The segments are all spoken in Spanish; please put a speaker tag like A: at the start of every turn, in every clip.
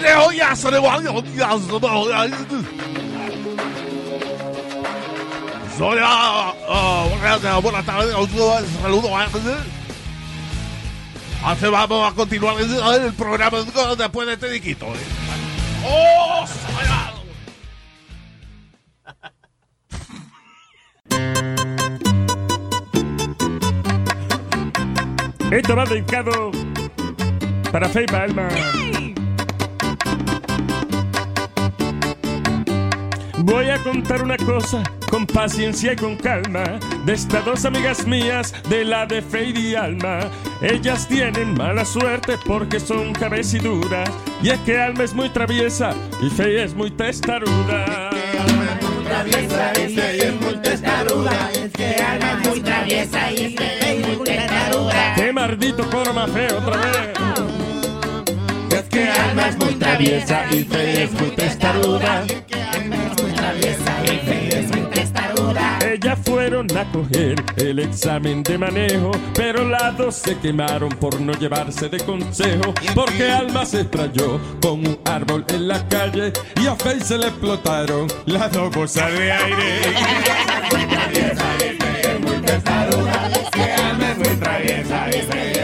A: 的好呀，所有的网友呀，什么好呀？所有啊，buenas, buenas tardes, un saludo a Hace vamos a continuar el programa después de este diquito. ¿eh? ¡Oh! soya!
B: Esto va dedicado para Faye Palma. Voy a contar una cosa con paciencia y con calma de estas dos amigas mías de la de Faye y Alma. Ellas tienen mala suerte porque son cabeciduras y es que Alma es muy traviesa y Faye es muy testaruda.
C: traviesa y ella es muy testaruda. Es que Alma es muy traviesa y es muy testaruda.
B: ¡Qué maldito coro más feo otra vez!
C: Es que Alma es muy traviesa y ella es muy testaruda. Traviesa y es muy testaruda.
B: Ellas fueron a coger el examen de manejo, pero las dos se quemaron por no llevarse de consejo, porque Alma se estrelló con un árbol en la calle y a Faye se le explotaron las dos bolsas de aire. Ay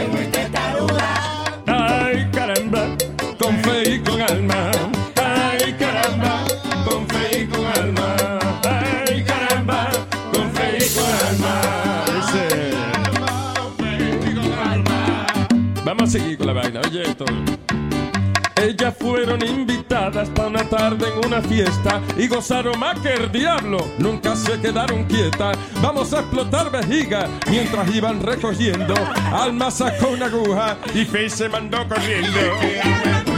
B: Ellas fueron invitadas para una tarde en una fiesta y gozaron más que el diablo. Nunca se quedaron quietas. Vamos a explotar vejiga mientras iban recogiendo. Alma sacó una aguja y Faye se mandó corriendo.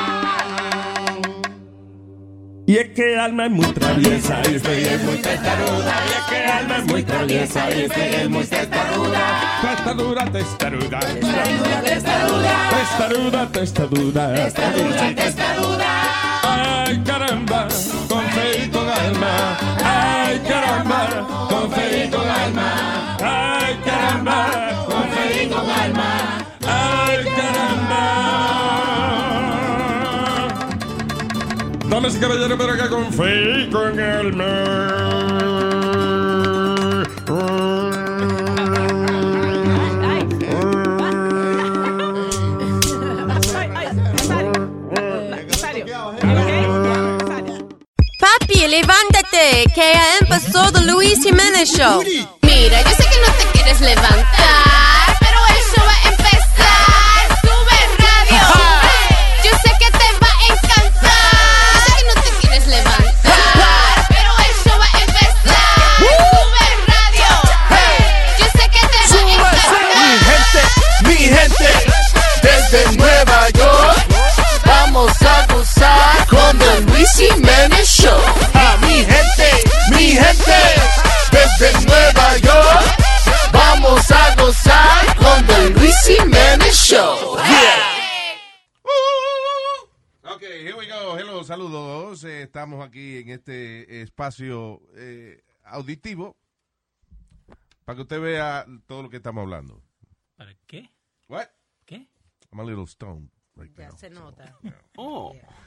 B: Y es que Alma es muy traviesa y es muy testaruda. Y es que Alma es muy traviesa y es muy testaruda. Testaruda, testaruda. Testaruda, testaruda. Testaruda, testaruda. Ay, caramba, Damas y caballeros, pero acá con fe y con alma.
D: Papi, levántate, que ya empezó The Luis Jiménez Show.
E: Mira, yo sé que no te quieres levantar,
C: Jiménez Show. A mi gente, mi gente, desde Nueva York, vamos a gozar con The Luis Jiménez Show. Yeah.
A: Ok, here we go. Hello, saludos. Eh, estamos aquí en este espacio eh, auditivo para que usted vea todo lo que estamos hablando.
F: ¿Para qué?
A: What?
F: ¿Qué?
A: I'm a little stoned right
F: Ya
A: now.
F: se nota.
G: Oh.
F: Yeah, can tell.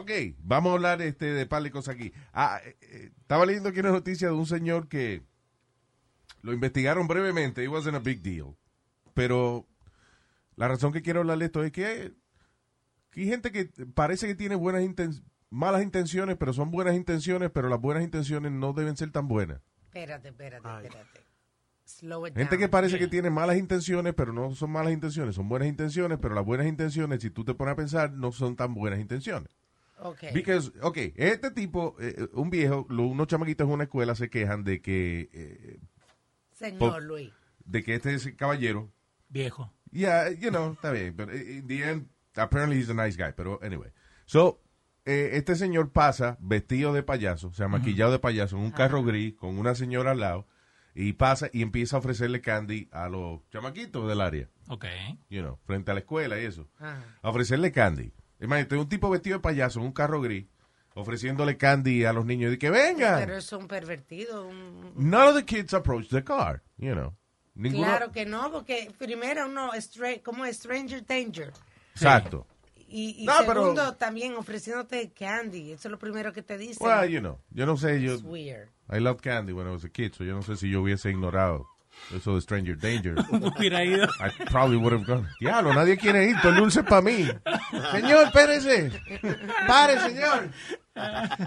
A: Ok, vamos a hablar este, de par de cosas aquí. Ah, eh, eh, estaba leyendo aquí una noticia de un señor que lo investigaron brevemente. It wasn't a big deal. Pero la razón que quiero hablar de esto es que, que hay gente que parece que tiene buenas inten- malas intenciones, pero son buenas intenciones, pero las buenas intenciones no deben ser tan buenas.
F: Espérate, espérate, espérate. Slow it
A: Gente
F: down.
A: que parece que tiene malas intenciones, pero no son malas intenciones, son buenas intenciones, pero las buenas intenciones, si tú te pones a pensar, no son tan buenas intenciones.
F: Okay.
A: Because, ok, este tipo, eh, un viejo, lo- unos chamaquitos en una escuela se quejan de que, eh,
F: Señor
A: po-
F: Luis.
A: de que este es caballero,
H: Viejo.
A: yeah, you know, está bien, pero in the end, apparently he's a nice guy, pero anyway. So, eh, este señor pasa vestido de payaso, o sea, maquillado de payaso, en un carro gris, con una señora al lado, y pasa y empieza a ofrecerle candy a los chamaquitos del área,
H: Ok.
A: you know, frente a la escuela y eso. A ofrecerle candy. Imagínate, un tipo vestido de payaso en un carro gris, ofreciéndole candy a los niños, y que vengan.
F: Pero es un pervertido. un-
A: None of the kids approach the car, you know. Ninguno.
F: Claro que no, porque primero uno, stra- como Stranger Danger.
A: Exacto.
F: Y, y
A: No, pero-
F: segundo, también ofreciéndote candy. Eso es lo primero que te dicen.
A: Well, you know, yo no sé, yo,
F: It's weird.
A: I love candy when I was a kid, so yo no sé si yo hubiese ignorado eso de Stranger Danger.
H: Hubiera ido.
A: I probably would have gone. Diablo, nadie quiere ir, todo el dulce para mí. Señor, espérese. Pare, señor.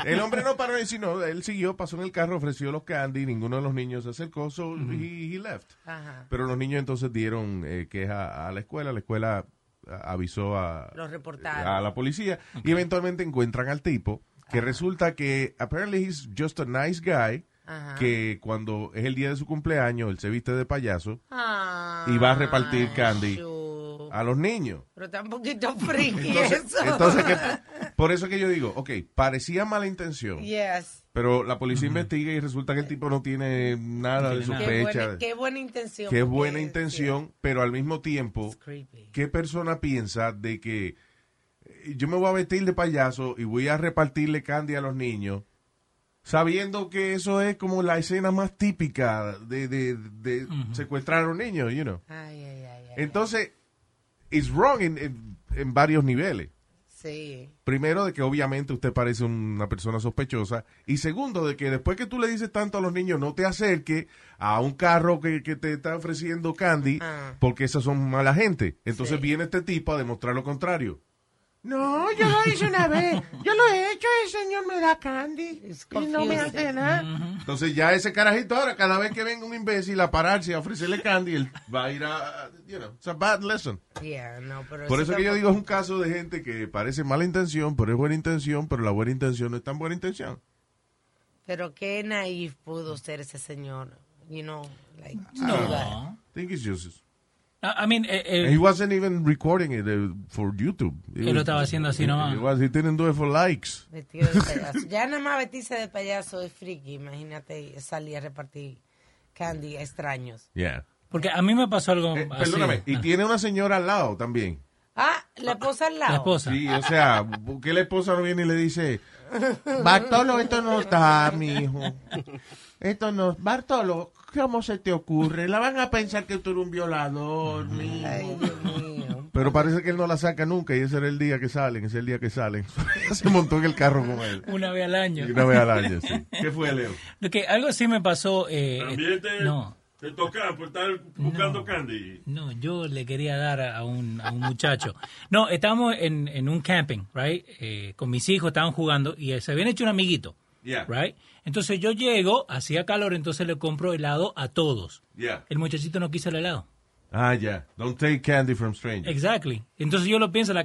A: El hombre no paró, sino él siguió, pasó en el carro, ofreció los candy, ninguno de los niños se acercó, so he, he left.
F: Ajá.
A: Pero los niños entonces dieron eh, queja a la escuela, la escuela a- avisó a,
F: Lo reportaron.
A: a la policía y eventualmente encuentran al tipo que resulta que apparently he's just a nice guy
F: Ajá.
A: que cuando es el día de su cumpleaños él se viste de payaso
F: Ah,
A: y va a repartir candy
F: shoot.
A: a los niños.
F: Pero está un poquito freaky
A: Entonces,
F: eso.
A: entonces que, por eso que yo digo, ok, parecía mala intención,
F: Yes.
A: pero la policía investiga y resulta que el tipo no tiene nada de
H: tiene nada.
F: Qué
A: sospecha.
F: buena, qué buena intención.
A: Qué buena intención, pero al mismo tiempo. ¿qué persona piensa de que eh, yo me voy a vestir de payaso y voy a repartirle candy a los niños, sabiendo que eso es como la escena más típica de, de- de secuestrar a los niños, you know?
F: Ay, ay, ay, ay.
A: Entonces, it's wrong en, en- en varios niveles.
F: Sí.
A: Primero, de que obviamente usted parece una persona sospechosa. Y segundo, de que después que tú le dices tanto a los niños, no te acerque a un carro que, que te está ofreciendo candy,
F: Ah.
A: porque esas son mala gente. Entonces
F: Sí.
A: viene este tipo a demostrar lo contrario. No, yo lo hice una vez. Yo lo he hecho, el señor me da candy. Y no me hace nada. Entonces ya ese carajito ahora, cada vez que venga un imbécil a pararse a ofrecerle candy, él va a ir a, you know, it's a bad lesson.
F: Yeah, no, pero
A: Por eso que yo digo es un caso de gente que parece mala intención, pero es buena intención, pero la buena intención no es tan buena intención.
F: Pero qué naif pudo ser ese señor. You know, like,
H: No.
A: I think it's just...
H: I mean, eh, eh,
A: he wasn't even recording it uh, for YouTube. It
H: Él lo estaba haciendo así nomás.
A: It was, he didn't do it for likes.
F: vestido de payaso. ya nada más vestirse de payaso es friki. Imagínate salir a repartir candy a extraños.
A: Yeah.
H: porque a mí me pasó algo
A: Eh,
H: así.
A: perdóname, y tiene una señora al lado también.
F: Ah, la esposa al lado.
H: La esposa.
A: Sí, o sea, ¿por qué la esposa no viene y le dice, Bartolo, esto no está, mi hijo. Esto no, Bartolo, ¿cómo se te ocurre? La van a pensar que tú eres un violador, mi
F: Ay, Dios mío.
A: Pero parece que él no la saca nunca y ese era el día que salen, ese es el día que salen. se montó en el carro con él.
H: Una vez al año.
A: Y una vez al año, sí. ¿Qué fue, Leo?
H: Lo que algo sí me pasó. Eh,
B: También te,
H: no,
B: te toca por estar buscando candy.
H: no, yo le quería dar a un, a un muchacho. No, estábamos en, en un camping, right? Eh, con mis hijos estaban jugando y se habían hecho un amiguito,
A: Yeah,
H: right? Entonces yo llego, hacía calor, entonces le compro helado a todos.
A: yeah.
H: El muchachito no quiso el helado.
A: Ah, ya. Don't take candy from strangers.
H: Exactly. Entonces yo lo pienso la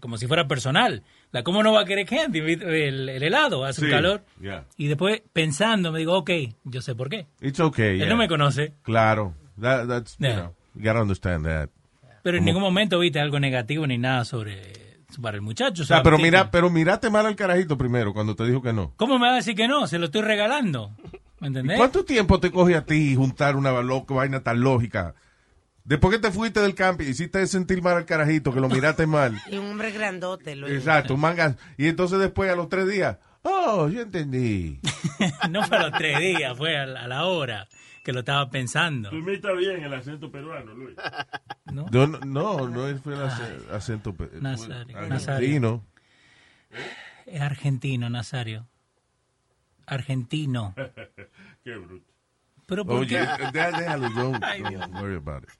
H: como si fuera personal. La, ¿Cómo no va a querer candy? El, el helado hace un
A: Sí,
H: calor.
A: yeah.
H: Y después pensando me digo, ok, yo sé por qué.
A: It's okay,
H: Él
A: yeah.
H: no me conoce,
A: Claro. That, that's, you
H: Yeah.
A: know, you gotta understand that.
H: pero en ningún momento viste algo negativo ni nada sobre para el muchacho.
A: O sea,
H: sobre
A: pero mira, pero mírate mal al carajito primero cuando te dijo que no.
H: ¿Cómo me va a decir que no? Se lo estoy regalando. ¿Me entendés?
A: ¿Cuánto tiempo te coge a ti juntar una lo- vaina tan lógica? Después que te fuiste del campo y hiciste sentir mal al carajito, que lo miraste mal.
F: Y un hombre grandote. Luis.
A: Exacto, un manga. Y entonces después a los tres días, Oh, yo entendí.
H: no fue a los tres días, fue a la, a la hora que lo estaba pensando.
B: Tú imitas bien el acento peruano, Luis.
H: ¿no?
A: No, no, no, fue el ace- acento pe-
H: Nazario,
A: fue
H: Nazario.
A: argentino.
H: Es argentino, Nazario. Argentino.
B: Qué bruto.
H: Pero ¿por
A: Oye,
H: qué?
A: déjalo, don't, don't worry about it.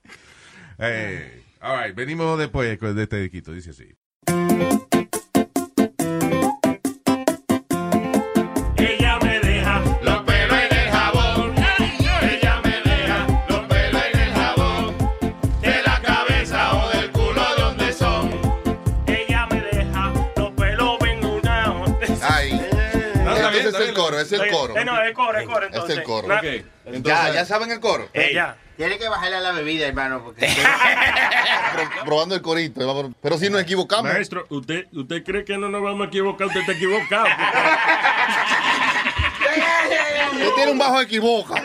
A: Eh, all right, venimos después de este disquito, dice así.
I: Es el coro, es el coro.
B: Eh, no, es coro, es coro,
I: Es
B: entonces.
I: el coro.
B: Na-
I: Ya, ya saben el coro.
B: Ella.
J: Tiene que bajarle a la bebida, hermano, porque...
I: Pro- probando el corito. vamos- Pero si nos equivocamos.
B: Maestro, ¿usted, ¿usted cree que no nos vamos a equivocar? Usted está equivocado.
I: Usted tiene un bajo equivoca.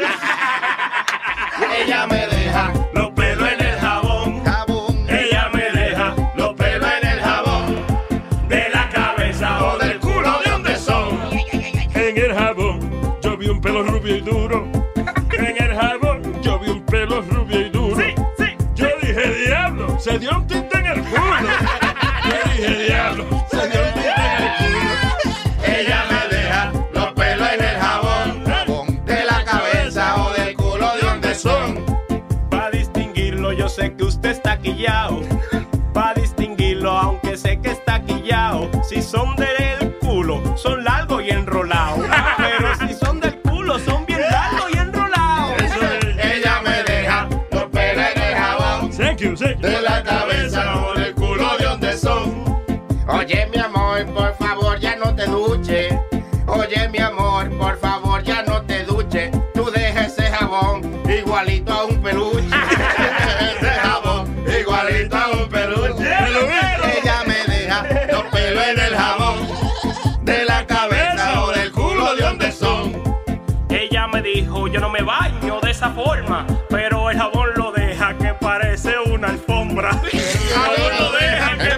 K: Ella me deja
B: duro. En el jabón yo vi un pelo rubio y duro. Yo dije, diablo, se dio un tinte en el culo. Yo dije, diablo, se dio un tinte en el culo.
K: Ella me deja los pelos en el jabón.
I: Jabón.
K: De la cabeza o del culo de donde son.
L: Para distinguirlo, yo sé que usted está quillao. Para distinguirlo, aunque sé que está quillao. Si son del culo, son largos dijo, yo no me baño de esa forma. Pero el jabón lo deja que parece una alfombra. El
K: jabón lo deja que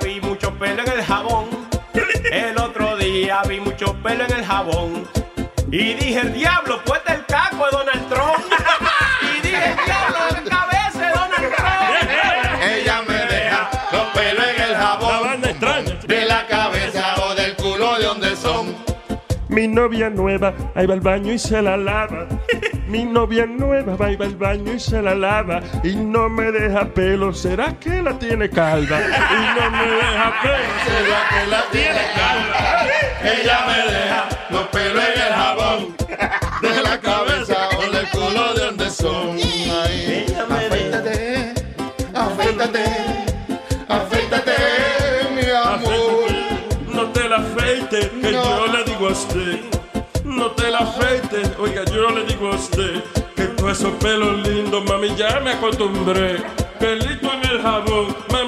L: día vi mucho pelo en el jabón. El otro día vi mucho pelo en el jabón. Y dije, el diablo, pues el caco de Donald Trump. Y dije, el diablo, la cabeza de Donald Trump.
K: Ella me deja los pelos en el
B: La
K: jabón.
B: banda extraña.
K: De la cabeza o del culo de donde son.
B: Mi novia nueva, ahí va al baño y se la lava. Mi novia nueva va y va al baño y se la lava. Y no me deja pelo, ¿será que la tiene calva? Y no me deja pelo, ¿será que la tiene calva?
K: Ella me deja los pelos en el jabón. De la cabeza o del culo de donde son.
B: Esos pelos lindos, mami, ya me acostumbré. Pelito en el jabón, mami,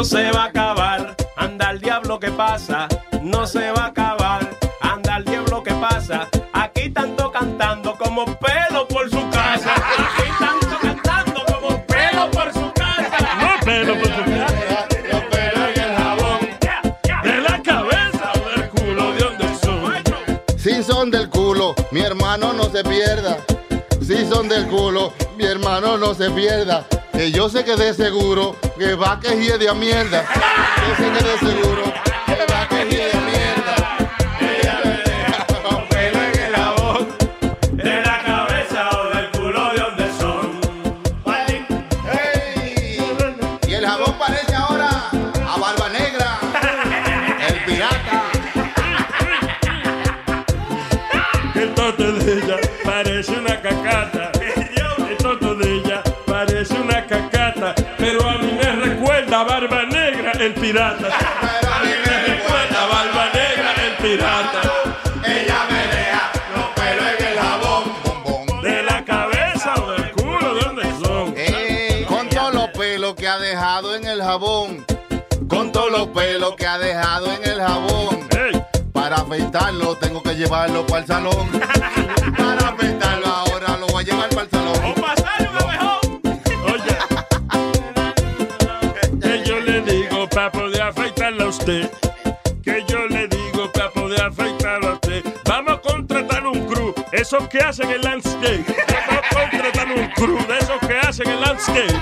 M: No se va a acabar, anda al diablo que pasa. No se va a acabar, anda al diablo que pasa. Aquí tanto cantando como pelo por su casa. Aquí tanto cantando como pelo por su casa.
B: No pelo por su casa.
J: Los pelos en el jabón.
B: De la cabeza o del culo de donde son.
K: Si son del culo, mi hermano no se pierda. Si son del culo, hermano no se pierda. Que yo sé que de seguro que va que gie de mierda. Yo sé que de seguro que va que gie de mierda.
J: El
K: pirata.
B: Pero a mí me recuerda Barba Negra, el pirata.
J: Ella me deja los pelos en el jabón.
B: De la cabeza o del culo, ¿de dónde son?
K: Ey, con todos los pelos que ha dejado en el jabón. Con todos los pelos que ha dejado en el jabón.
B: Ey,
K: Para afeitarlo tengo que llevarlo para el salón. Para afeitarlo ahora lo voy a llevar para el salón.
B: Esos que hacen el landscape. Vamos a contratar un crew de esos que hacen el landscape.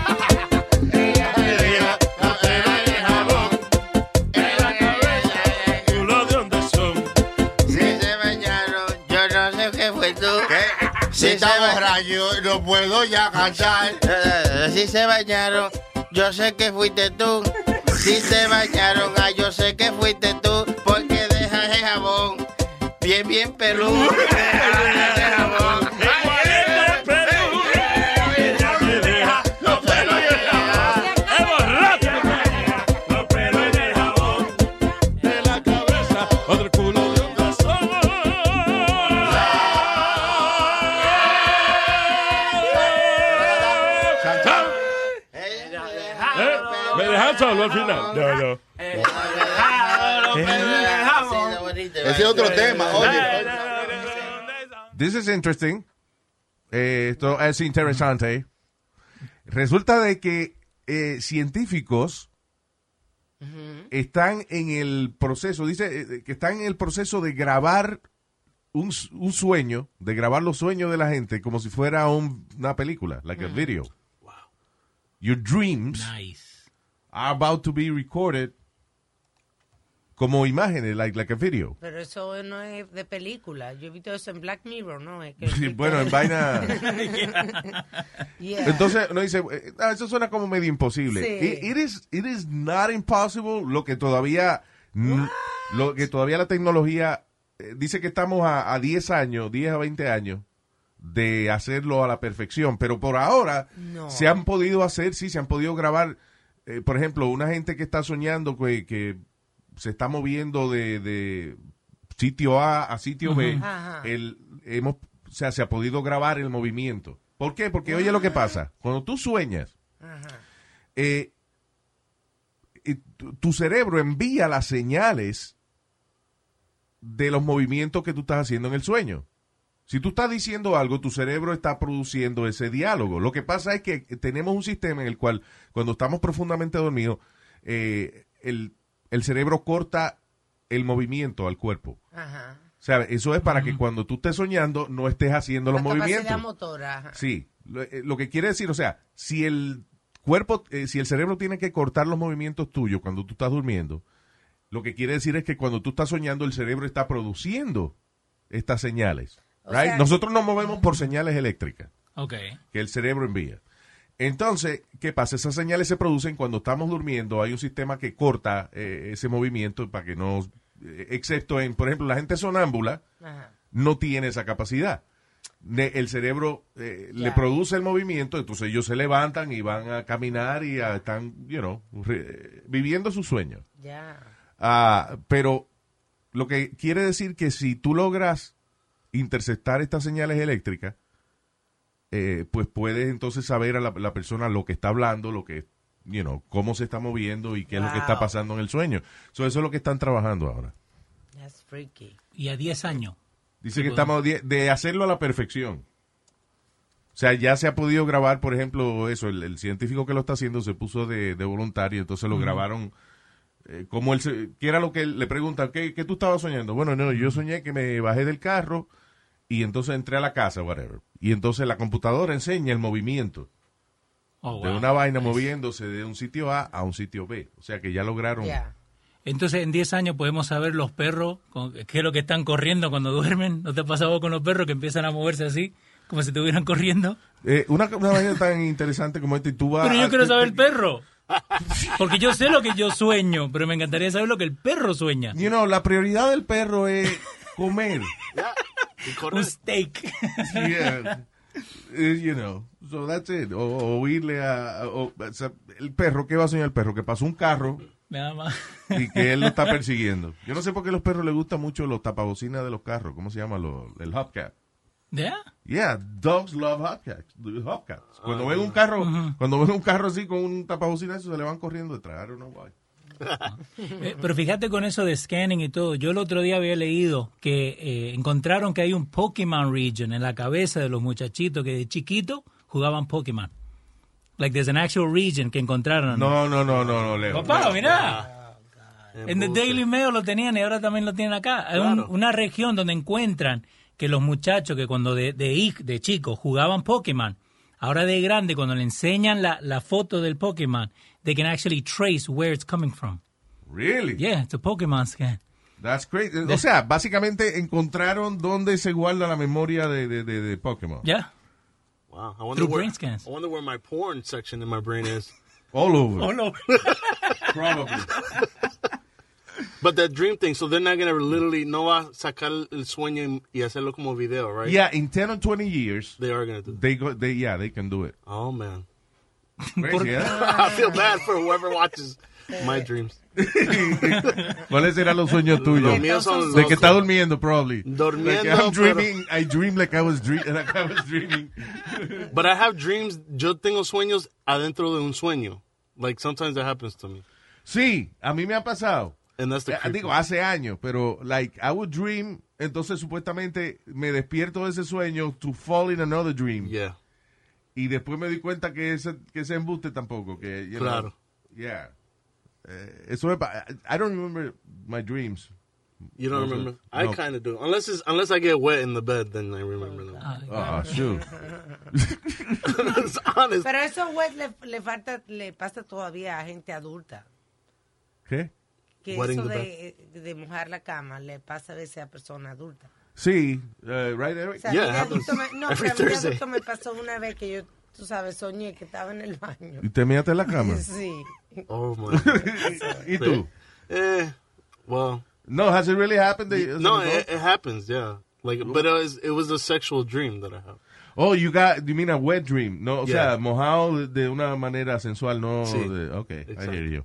J: Si se bañaron, yo no sé qué fue tú.
K: Si está borracho, no puedo ya cantar.
J: Eh, Si se bañaron, yo sé que fuiste tú. Si se bañaron, ah, yo sé que fuiste tú. Porque dejas el jabón bien, bien peludo.
B: solo al final? No, no.
K: Ese es otro tema, oye.
A: This is interesting. Eh, esto es interesante. Resulta de que eh, científicos están en el proceso, dice eh, que están en el proceso de grabar un, un sueño, de grabar los sueños de la gente como si fuera un- una película, like a video. Your dreams
H: Nice.
A: Are about to be recorded como imágenes, like, like a video.
F: Pero eso no es de película. Yo he visto eso en Black Mirror, ¿no? Es que
A: Sí, bueno, en vaina.
F: Yeah.
A: Entonces uno dice, eh, ah, eso suena como medio imposible.
F: Sí.
A: It, it is, it is not impossible. Lo que todavía, lo que todavía la tecnología eh, dice que estamos a, a 10 años, 10 a 20 años de hacerlo a la perfección. Pero por ahora
F: No.
A: se han podido hacer, sí, se han podido grabar. Eh, por ejemplo, una gente que está soñando que, que se está moviendo de, de sitio A a sitio B, el, hemos, o sea, se ha podido grabar el movimiento. ¿Por qué? Porque oye lo que pasa. Cuando tú sueñas, eh, y tu, tu cerebro envía las señales de los movimientos que tú estás haciendo en el sueño. Si tú estás diciendo algo, tu cerebro está produciendo ese diálogo. Lo que pasa es que tenemos un sistema en el cual, cuando estamos profundamente dormidos, eh, el, el cerebro corta el movimiento al cuerpo.
F: Ajá.
A: O sea, eso es para que cuando tú estés soñando no estés haciendo los
F: La
A: movimientos.
F: motora. ajá.
A: Sí, lo, eh, lo que quiere decir, o sea, si el cuerpo, eh, si el cerebro tiene que cortar los movimientos tuyos cuando tú estás durmiendo, lo que quiere decir es que cuando tú estás soñando, el cerebro está produciendo estas señales.
H: O
A: right?
H: sea-
A: Nosotros nos movemos por señales eléctricas que el cerebro envía. Entonces, ¿qué pasa? Esas señales se producen cuando estamos durmiendo. Hay un sistema que corta eh, ese movimiento para que no, eh, excepto en, por ejemplo, la gente sonámbula
F: Ajá.
A: no tiene esa capacidad. Ne- el cerebro eh, le produce el movimiento, entonces ellos se levantan y van a caminar y están, you know, re- viviendo su sueño.
F: Ya.
A: Ah, pero lo que quiere decir que si tú logras interceptar estas señales eléctricas, eh, pues puedes entonces saber a la, la persona lo que está hablando, lo que, you know, cómo se está moviendo y qué es lo que está pasando en el sueño. So, eso es lo que están trabajando ahora.
F: That's freaky.
H: Y a 10 años.
A: Dice que estamos de, hacerlo a la perfección. O sea, ya se ha podido grabar, por ejemplo, eso, el, el científico que lo está haciendo se puso de, de voluntario, entonces lo grabaron eh, como él, se, que era lo que él le pregunta, ¿qué, qué tú estabas soñando? Bueno, no, yo soñé que me bajé del carro y entonces entré a la casa, whatever. Y entonces la computadora enseña el movimiento
H: Oh,
A: de una vaina moviéndose de un sitio A a un sitio B. O sea que ya lograron...
H: Entonces, en 10 años podemos saber los perros, con- qué es lo que están corriendo cuando duermen. ¿No te ha pasado con los perros que empiezan a moverse así, como si estuvieran corriendo?
A: Eh, una, una vaina tan interesante como esta y tú vas...
H: Pero yo quiero saber el perro. Porque yo sé lo que yo sueño, pero me encantaría saber lo que el perro sueña.
A: You know, la prioridad del perro es comer.
H: Un steak.
A: Yeah. Eh, you know, so that's it. O, o oírle a, o- o sea, el perro, ¿qué va a soñar el perro? Que pasó un carro
H: Nada más.
A: y que él lo está persiguiendo. Yo no sé por qué a los perros les gustan mucho los tapabocinas de los carros. ¿Cómo se llama? Lo- el hubcap.
H: ¿Ya?
A: Yeah, dogs love hubcaps. hubcaps. Cuando
H: Ah,
A: ven un carro, cuando ven un carro así con un tapabocina, eso se le van corriendo detrás. I don't know why.
H: Eh, pero fíjate con eso de scanning y todo. Yo el otro día había leído que eh, encontraron que hay un Pokémon region en la cabeza de los muchachitos que de chiquito jugaban Pokémon. Like there's an actual region que encontraron.
A: No, no, no, no, no, Leo.
H: Papá,
A: No.
H: mira. En The Daily Mail lo tenían y ahora también lo tienen acá. Hay un- una región donde encuentran que los muchachos que cuando de, de, de chicos jugaban Pokémon, ahora de grande, cuando le enseñan la, la foto del Pokémon, they can actually trace where it's coming from.
A: Really?
H: Yeah, it's a Pokémon scan.
A: That's crazy. O sea, básicamente encontraron dónde se guarda la memoria de, de, de, de Pokémon.
H: Yeah.
N: Wow. I wonder
H: Through
N: where,
H: brain scans.
N: I wonder where my porn section in my brain is.
A: All over.
H: All over.
A: Probably.
N: But that dream thing, so they're not gonna literally no va a sacar el sueño y, hacerlo como video, right?
A: Yeah, in 10 or 20 years,
N: They are gonna do.
A: they go, they, yeah, they can do it.
N: Oh man.
A: Crazy, ¿eh?
N: I feel bad for whoever watches my dreams.
A: ¿Cuáles serán los sueños tuyos?
N: Los míos son
A: De
N: los-
A: que está durmiendo, probably.
N: Durmiendo,
A: Like, I'm
N: pero-
A: dreaming, I dream like I was, dream, like I was dreaming.
N: But I have dreams. Yo tengo sueños adentro de un sueño. Like sometimes that happens to me.
A: Sí, a mí me ha pasado.
N: And that's the creepy-
A: Digo, hace años, pero like I would dream, entonces supuestamente me despierto de ese sueño to fall in another dream.
N: Yeah.
A: Y después me di cuenta que ese, que ese embuste tampoco, que you know,
N: Claro.
A: yeah. Eh, eso es, pa- I don't remember my dreams.
N: You don't
A: No,
N: remember?
A: no.
N: I kind of do. Unless it's, unless I get wet in the bed, then I remember them.
A: Ah, shoot.
N: it's honest.
F: Pero eso wet le, le falta, le pasa todavía a gente adulta.
A: ¿Qué?
F: Que
N: Wetting
F: eso de, de mojar la cama le pasa a veces a persona adulta.
A: Sí, eh, right, Eric?
F: O sea,
N: Yeah,
F: adulto me, no,
N: every
F: pero a mí me pasó una vez que yo, tú sabes, soñé que estaba en el baño.
A: ¿Y te measte en la cama?
F: Sí.
N: Oh my. God.
A: ¿Y tú?
N: Eh, well,
A: No, has it really happened? that-
N: no, it, it happens. Yeah. Like, but it was it was a sexual dream that I have.
A: Oh, you got, you mean a wet dream. No, o
N: Yeah.
A: sea, mojado de, una manera sensual, no
N: Sí,
A: de, ok, I
N: exacto.
A: hear you.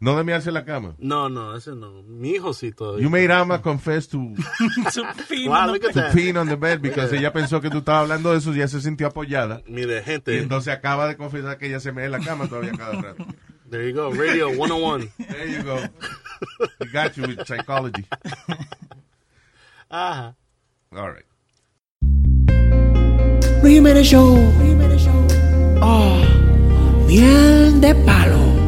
A: No de mearse la cama.
N: No, no, ese no. Mi hijo sí todavía.
A: You made Ama confess to,
N: Wow, look at
A: to
N: that.
A: peeing on the bed because ella pensó que tú estabas hablando de eso y ya se sintió apoyada.
N: Mire,
A: Y
N: gente.
A: entonces acaba de confesar que ella se mea en la cama todavía cada rato.
N: There you go. Radio 101.
A: There you go. We got you with psychology.
N: Ajá.
A: All right.
O: Luis Jiménez Show. Oh, miel de palo.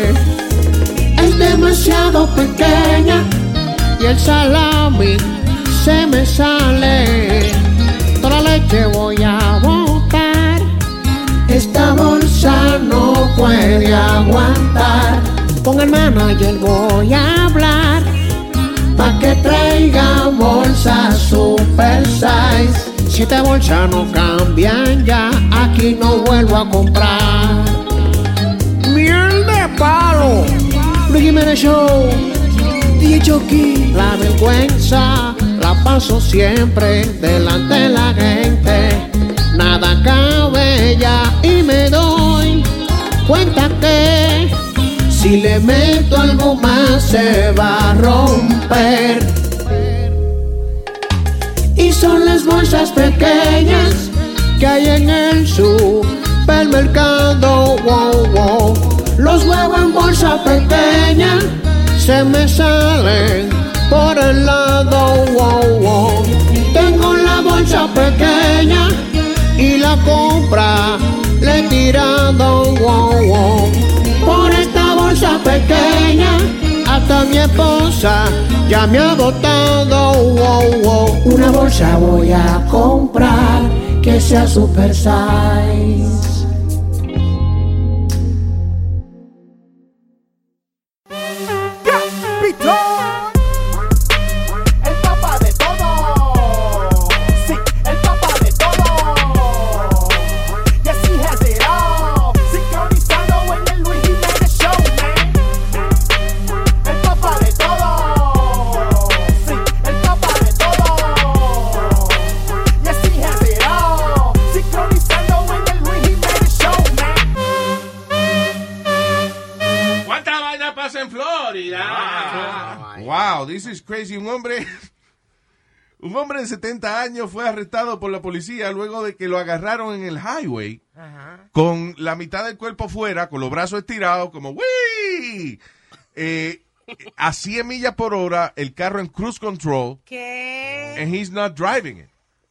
O: Demasiado pequeña y el salami se me sale. Toda la leche voy a botar. Esta bolsa no puede aguantar. Con el manager voy a hablar. Pa' que traiga bolsas super size. Siete bolsas no cambian ya. Aquí no vuelvo a comprar. Luis Jiménez Show. DJ Chucky. La vergüenza la paso siempre delante de la gente. Nada cabe ya y me doy cuenta que si le meto algo más se va a romper. Y son las bolsas pequeñas que hay en el supermercado. Wow, wow. Los huevos en bolsa pequeña se me salen por el lado. Wow, wow. Tengo la bolsa pequeña y la compra le he tirado. Wow, wow. Por esta bolsa pequeña hasta mi esposa ya me ha botado. Wow, wow. Una bolsa voy a comprar que sea super size.
C: De
A: 70 años fue arrestado por la policía luego de que lo agarraron en el highway con la mitad del cuerpo fuera, con los brazos estirados, como ¡Wii! Eh, a 100 millas por hora, el carro en cruise control,
F: ¿Qué?
A: and he's not driving it.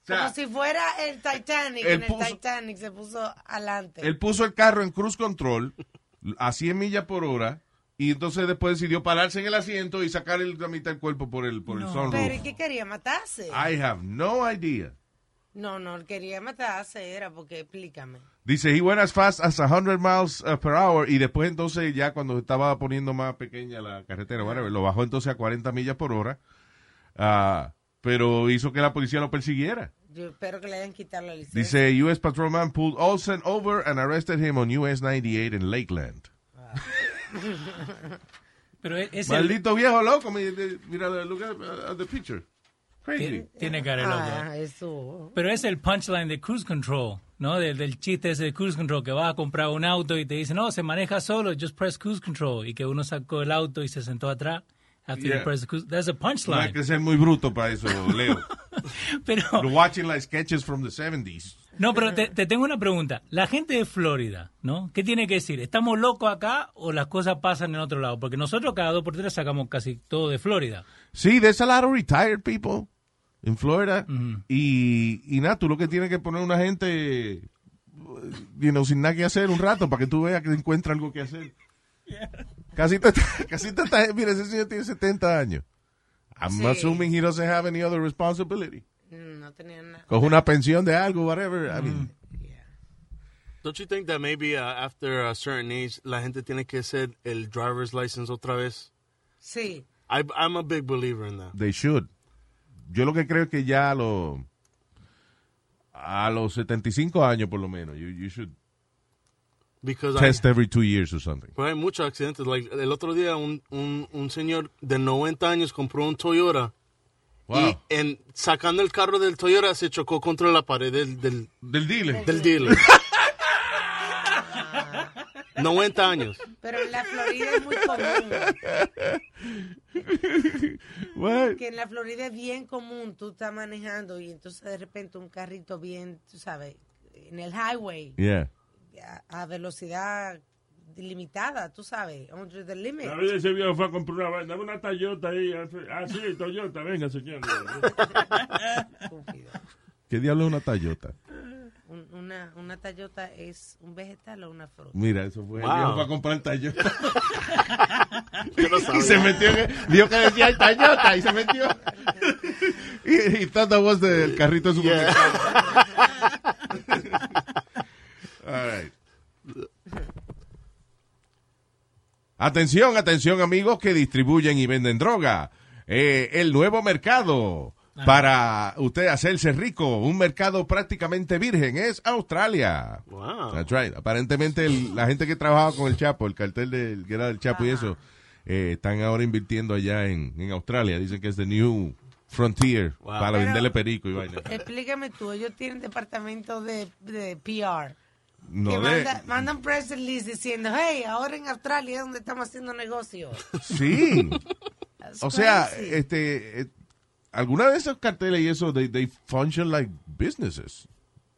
F: Como si fuera el Titanic. en el
A: puso-
F: Titanic se puso adelante.
A: Él puso el carro en cruise control a 100 millas por hora y entonces después decidió pararse en el asiento y sacar el- la mitad del cuerpo por el, por el sunroof.
F: Pero ¿y qué quería matarse?
A: I have no idea.
F: No, no, él quería matarse, era porque, explícame.
A: Dice, he went as fast as 100 miles uh, per hour y después entonces ya cuando estaba poniendo más pequeña la carretera, whatever, lo bajó entonces a 40 millas por hora, Ah, pero hizo que la policía lo persiguiera.
F: Yo espero que le hayan quitado la licencia.
A: Dice, U.S. patrolman pulled Olsen over and arrested him on US 98 in Lakeland.
H: Pero es es el,
A: Maldito viejo loco, mira, look at, at the picture. Crazy.
H: tiene, cara loco.
F: Ah, eso.
H: Pero es el punchline de Cruise Control, ¿no? Del, del chiste ese de Cruise Control, que vas a comprar un auto y te dice, no, se maneja solo, just press Cruise Control. Y que uno sacó el auto y se sentó atrás. After you
A: Yeah.
H: press the cruise, that's a
A: No hay
H: punchline.
A: que ser muy bruto para eso, Leo.
H: Pero,
A: You're watching like sketches from the 70s.
H: No, pero te, te tengo una pregunta. La gente de Florida, ¿no? ¿Qué tiene que decir? ¿Estamos locos acá o las cosas pasan en otro lado? Porque nosotros cada dos por tres sacamos casi todo de Florida.
A: Sí, there's a lot of retired people in Florida. Y, y nada, tú lo que tienes que poner una gente, you know, sin nada que hacer un rato para que tú veas que encuentra algo que hacer. Casi te, casi te está, mira, ese señor tiene 70 años. I'm
F: Sí.
A: assuming he doesn't have any other responsibility.
F: Mm, No tenía nada.
A: Coge una pensión de algo, whatever. I mean,
N: Don't you think that maybe uh, after a certain age la gente tiene que hacer el driver's license otra vez?
F: Sí.
N: I, I'm a big believer in that.
A: they should. Yo lo que creo es que ya a los, a los 75 años por lo menos, you, you should
N: Because
A: test
N: I,
A: every two years or something.
N: pero hay muchos accidentes. Like, el otro día un, un, un señor de 90 años compró un Toyota
A: Wow.
N: Y en, sacando el carro del Toyota se chocó contra la pared del, del,
A: del dealer.
N: Del dealer. 90 años.
F: Pero en la Florida es muy común. Que en la Florida es bien común. Tú estás manejando y entonces de repente un carrito bien, tú sabes, en el highway.
A: Yeah.
F: A, a velocidad limitada, tú sabes, under the limit.
B: A ver, ese viejo fue a comprar una vaina. Una Toyota ahí. Ah, sí, Toyota. Venga, señor.
A: ¿Qué diablo es una Toyota?
F: Un- una, una Toyota es un vegetal o una fruta.
A: Mira, eso fue.
F: Wow.
A: El viejo fue a comprar Toyota. Y se metió, en- vio que decía Toyota y se metió. y, y thought that was the- el carrito de supermercado. All right. Atención, atención amigos que distribuyen y venden droga. Eh, el nuevo mercado para usted hacerse rico, un mercado prácticamente virgen, es Australia.
N: Wow.
A: That's right. Aparentemente el- la gente que trabajaba con el Chapo, el cartel del, que era del Chapo y eso, eh, están ahora invirtiendo allá en, en Australia. Dicen que es the new frontier para
F: Pero-
A: venderle perico y vaina.
F: Explícame tú, ellos tienen departamento de, de PR.
A: No
F: que
A: de-
F: manda, mandan press release diciendo, hey, ahora en Australia es donde estamos haciendo negocio.
A: Sí. O sea,
F: crazy.
A: este, eh, alguna de esos carteles y eso, they, they function like businesses,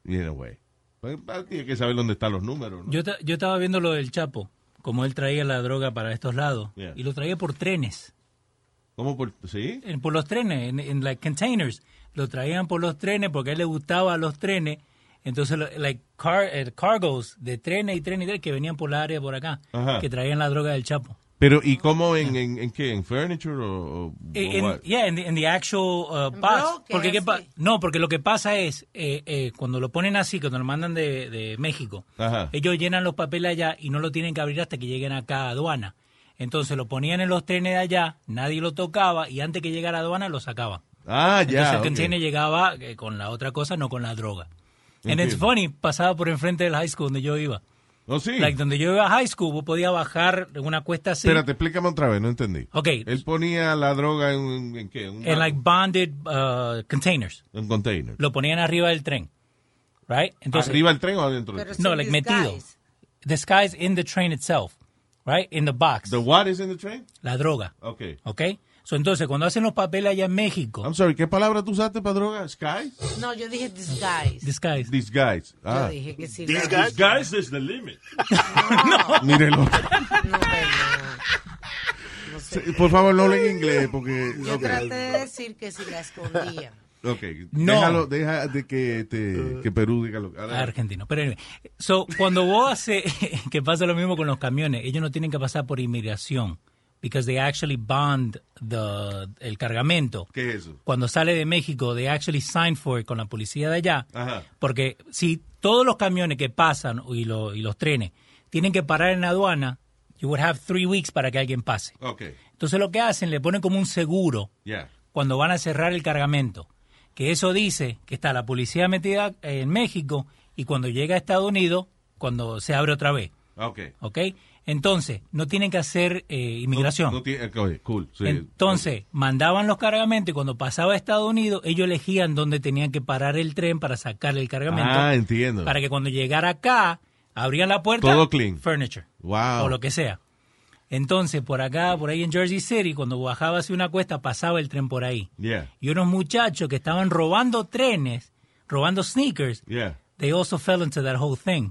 A: in a way. Pues, ah, Tiene que saber dónde están los números, ¿no?
H: Yo, yo estaba viendo lo del Chapo, como él traía la droga para estos lados,
A: Yeah.
H: y lo traía por trenes.
A: ¿Cómo por, sí?
H: En- por los trenes, en, en like containers. Lo traían por los trenes porque a él le gustaban los trenes. Entonces, lo- like car, eh, cargos de trenes y trenes y trenes que venían por la área por acá,
A: Ajá.
H: que traían la droga del Chapo.
A: Pero, ¿y cómo en, en, en qué? ¿En furniture o,
H: Eh, en- yeah, en the, in the actual uh, box. Porque qué pa- no, porque lo que pasa es, eh, eh, cuando lo ponen así, cuando lo mandan de, de México,
A: Ajá.
H: ellos llenan los papeles allá y no lo tienen que abrir hasta que lleguen acá a aduana. Entonces lo ponían en los trenes de allá, nadie lo tocaba y antes que llegara a aduana lo sacaban.
A: Ah, ya.
H: Entonces el
A: ok.
H: container llegaba eh, con la otra cosa, no con la droga. And it's
A: Entiendo.
H: funny, pasaba por enfrente del high school donde yo iba.
A: ¿Oh, sí?
H: Like, donde yo iba a high school, vos podías bajar en una cuesta así.
A: Espérate, explícame otra vez, no entendí.
H: Ok.
A: Él ponía la droga en, en qué? Un,
H: En like bonded uh, containers.
A: un container.
H: Lo ponían arriba del tren. Right?
A: ¿Arriba del tren o adentro del tren?
H: No, like metido. Disguised in the train itself. Right? In the box.
A: The what is in the train?
H: La droga.
A: Okay.
H: ¿Ok? So, entonces, cuando hacen los papeles allá en México.
A: I'm sorry, ¿qué palabra tú usaste para droga? ¿Sky?
F: No, yo dije disguise.
H: Disguise.
A: Disguise. Ah.
F: Yo dije que sí. La-
B: guys is the limit.
A: Mírelo.
F: No, pero no. No sé.
A: Sí, Por favor, no hablen inglés porque...
F: Yo
A: ok.
F: traté de decir que si la escondían.
A: Ok,
H: No.
A: déjalo, deja de que, te, que Perú diga lo que...
H: Argentino. Pero anyway, so, cuando vos hace que pasa lo mismo con los camiones, ellos no tienen que pasar por inmigración. Because they actually bond the, el cargamento.
A: ¿Qué es eso?
H: Cuando sale de México, they actually sign for it con la policía de allá.
A: Ajá.
H: Porque si todos los camiones que pasan y, lo- y los trenes tienen que parar en la aduana, you would have three weeks para que alguien pase.
A: Ok,
H: Entonces lo que hacen, le ponen como un seguro
A: ya.
H: cuando van a cerrar el cargamento. Que eso dice que está la policía metida en México y cuando llega a Estados Unidos, cuando se abre otra vez.
A: Ok.
H: ¿Ok? Entonces, no tienen que hacer eh, inmigración.
A: No tiene- ok, cool. sí.
H: Entonces, mandaban los cargamentos y cuando pasaba a Estados Unidos, ellos elegían dónde tenían que parar el tren para sacar el cargamento.
A: Ah, entiendo.
H: Para que cuando llegara acá, abrían la puerta.
A: Todo clean.
H: Furniture.
A: Wow.
H: O lo que sea. Entonces, por acá, por ahí en Jersey City, cuando bajaba hacia una cuesta, pasaba el tren por ahí.
A: Yeah,
H: Y unos muchachos que estaban robando trenes, robando sneakers,
A: yeah.
H: they also fell into that whole thing.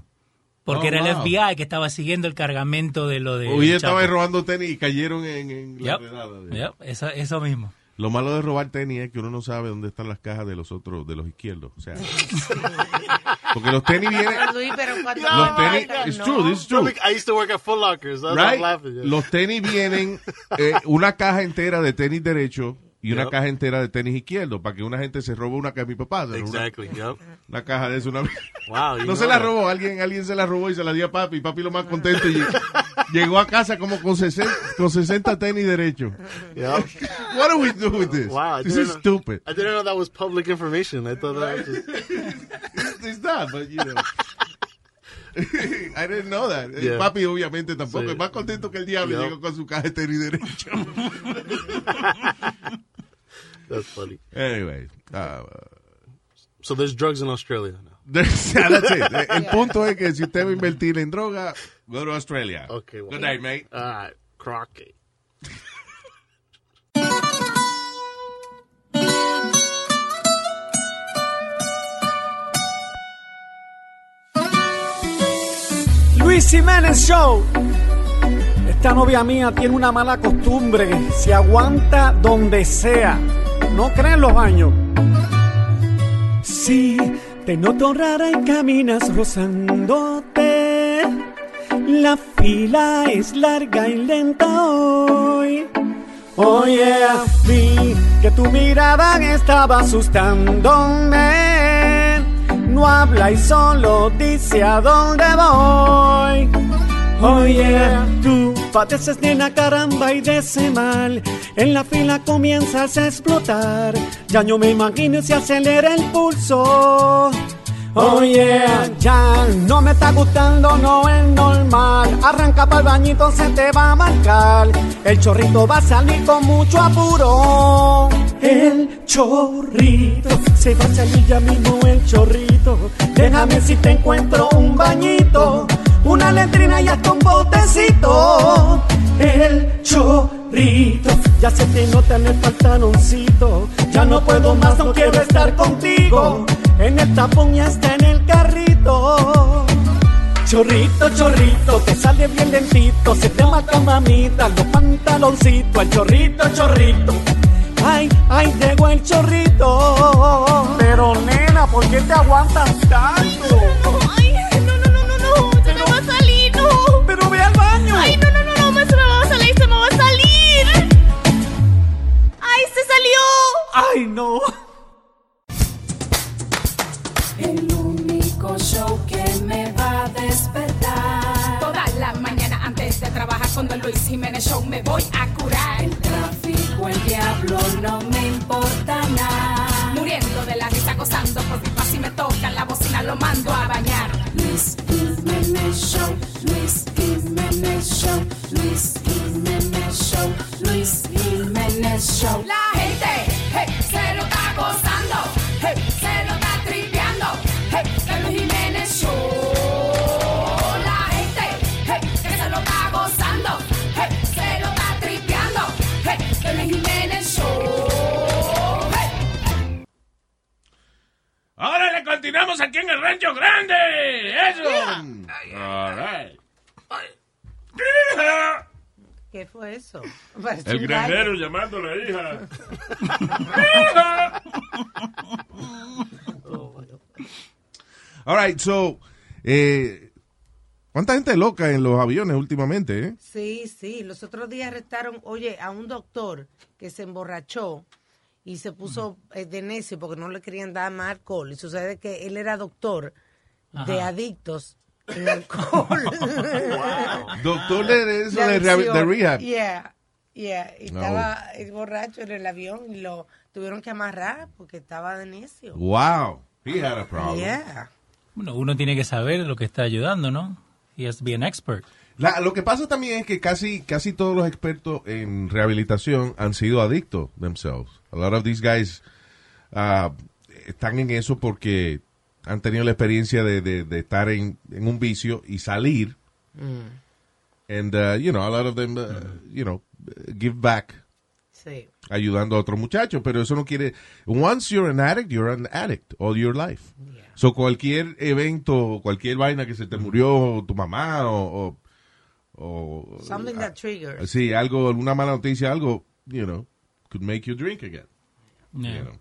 H: Porque
A: Oh,
H: era el. FBI que estaba siguiendo el cargamento de lo de.
A: Hoy
H: del
A: estaba robando tenis y cayeron en, en la
H: Yep.
A: redada de-
H: Yep, eso, eso mismo.
A: Lo malo de robar tenis es que uno no sabe dónde están las cajas de los otros, de los izquierdos. O sea, porque los tenis vienen... Los tenis, it's true, this is true.
N: I used to work at Foot Locker, so
A: Right?
N: I'm laughing. yeah.
A: Los tenis vienen eh, una caja entera de tenis derecho y una
N: Yep.
A: caja entera de tenis izquierdo para que una gente se robe una caja. Mi papá robó una-
N: Exactly, yep.
A: una, caja de eso una.
N: Wow,
A: No se la
N: that.
A: robó, alguien, alguien se la robó y se la dio a papi. Papi lo más contento y llegó a casa como con 60, con 60 tenis derecho.
N: Yep.
A: What do we do with this?
N: Wow,
A: this is
N: know-
A: stupid.
N: I didn't know that was public information. I thought that was just...
A: It's not, but you know. I didn't know that.
N: Yeah.
A: Papi obviamente tampoco.
N: Sí.
A: Es más contento que el diablo llegó con su caja de tenis derecho.
N: That's funny.
A: Anyway. Uh,
N: So there's drugs in Australia now.
A: yeah, that's it. El punto es que si usted va a invertir en droga, go to Australia.
N: Okay, well.
A: Good night, mate.
N: All right, Crockett.
G: Luis Jiménez Show. Esta novia mía tiene una mala costumbre. Se aguanta donde sea. No creen los años. Sí, te noto rara y caminas rozándote. La fila es larga y lenta hoy. Oh yeah, vi que tu mirada estaba asustándome. No habla y solo dice a dónde voy. Yeah, tú padeces de la caramba y de ese mal. En la fila comienzas a explotar. Ya yo me imagino si acelera el pulso. Oh yeah, ya no me está gustando, no es normal. Arranca para el bañito, se te va a marcar. El chorrito va a salir con mucho apuro. El chorrito, se va a salir ya mismo el chorrito. Déjame si te encuentro un bañito, una letrina y hasta un botecito. El chorrito, ya se te nota en el pantaloncito. Ya no puedo más, no quiero estar contigo. En el tapón y hasta en el carrito. Chorrito, chorrito, te sale bien lentito. Se te marca mamita, los pantaloncitos. El chorrito, chorrito. Ay, ay, llegó el chorrito. Pero nena, ¿por qué te aguantas tanto? Pero ve al baño.
E: Ay, no, no, no, no, se me va a salir, se me va a salir. Ay, se salió.
G: Ay, no.
P: El único show que me va a despertar.
Q: Toda la mañana antes de trabajar con Don Luis Jiménez Show me voy a curar.
P: El tráfico, el diablo, no me importa nada.
Q: Muriendo de la risa, gozando por mi paz y me toca la bocina, lo mando a bañar.
P: Luis Jiménez Show, Luis Jiménez Show, Luis Jiménez Show, Luis Jiménez Show.
Q: La gente, hey, se lo está gozando, hey, se lo está tripeando, hey, el Luis Jiménez Show. La gente, hey, que se lo está gozando, hey, se lo está tripeando, hey, el Luis Jiménez Show. Hey.
B: Ahora le continuamos aquí en el Rancho Grande. Eso. All right. Hija.
F: ¿Qué fue eso?
B: El
F: gallo.
B: llamando a la hija.
A: All right, so, eh, ¿cuánta gente loca en los aviones últimamente, eh?
F: Sí, sí. Los otros días arrestaron, oye, a un doctor que se emborrachó y se puso eh, de necio porque no le querían dar más alcohol. Y sucede que él era doctor de adictos en alcohol.
A: Doctor de eso de, de rehab.
F: Yeah, yeah. Y
A: No.
F: estaba el borracho en el avión y lo tuvieron que amarrar porque estaba de necio.
A: Wow, he had a problem.
F: Yeah.
H: Bueno, uno tiene que saber lo que está ayudando, ¿no? He has to be an expert.
A: La- lo que pasa también es que casi, casi todos los expertos en rehabilitación han sido adictos themselves. A lot of these guys ah, están en eso porque han tenido la experiencia de, de- de estar en, en un vicio y salir. And, uh, you know, a lot of them, uh, you know, give back
F: Sí.
A: ayudando a otros muchachos, pero eso no quiere. Once you're an addict, you're an addict all your life. So cualquier evento, cualquier vaina que se te murió tu mamá o, o, o-
F: Something that triggers.
A: sí, algo, alguna mala noticia, algo, you know, could make you drink again.
H: Yeah.
A: You know.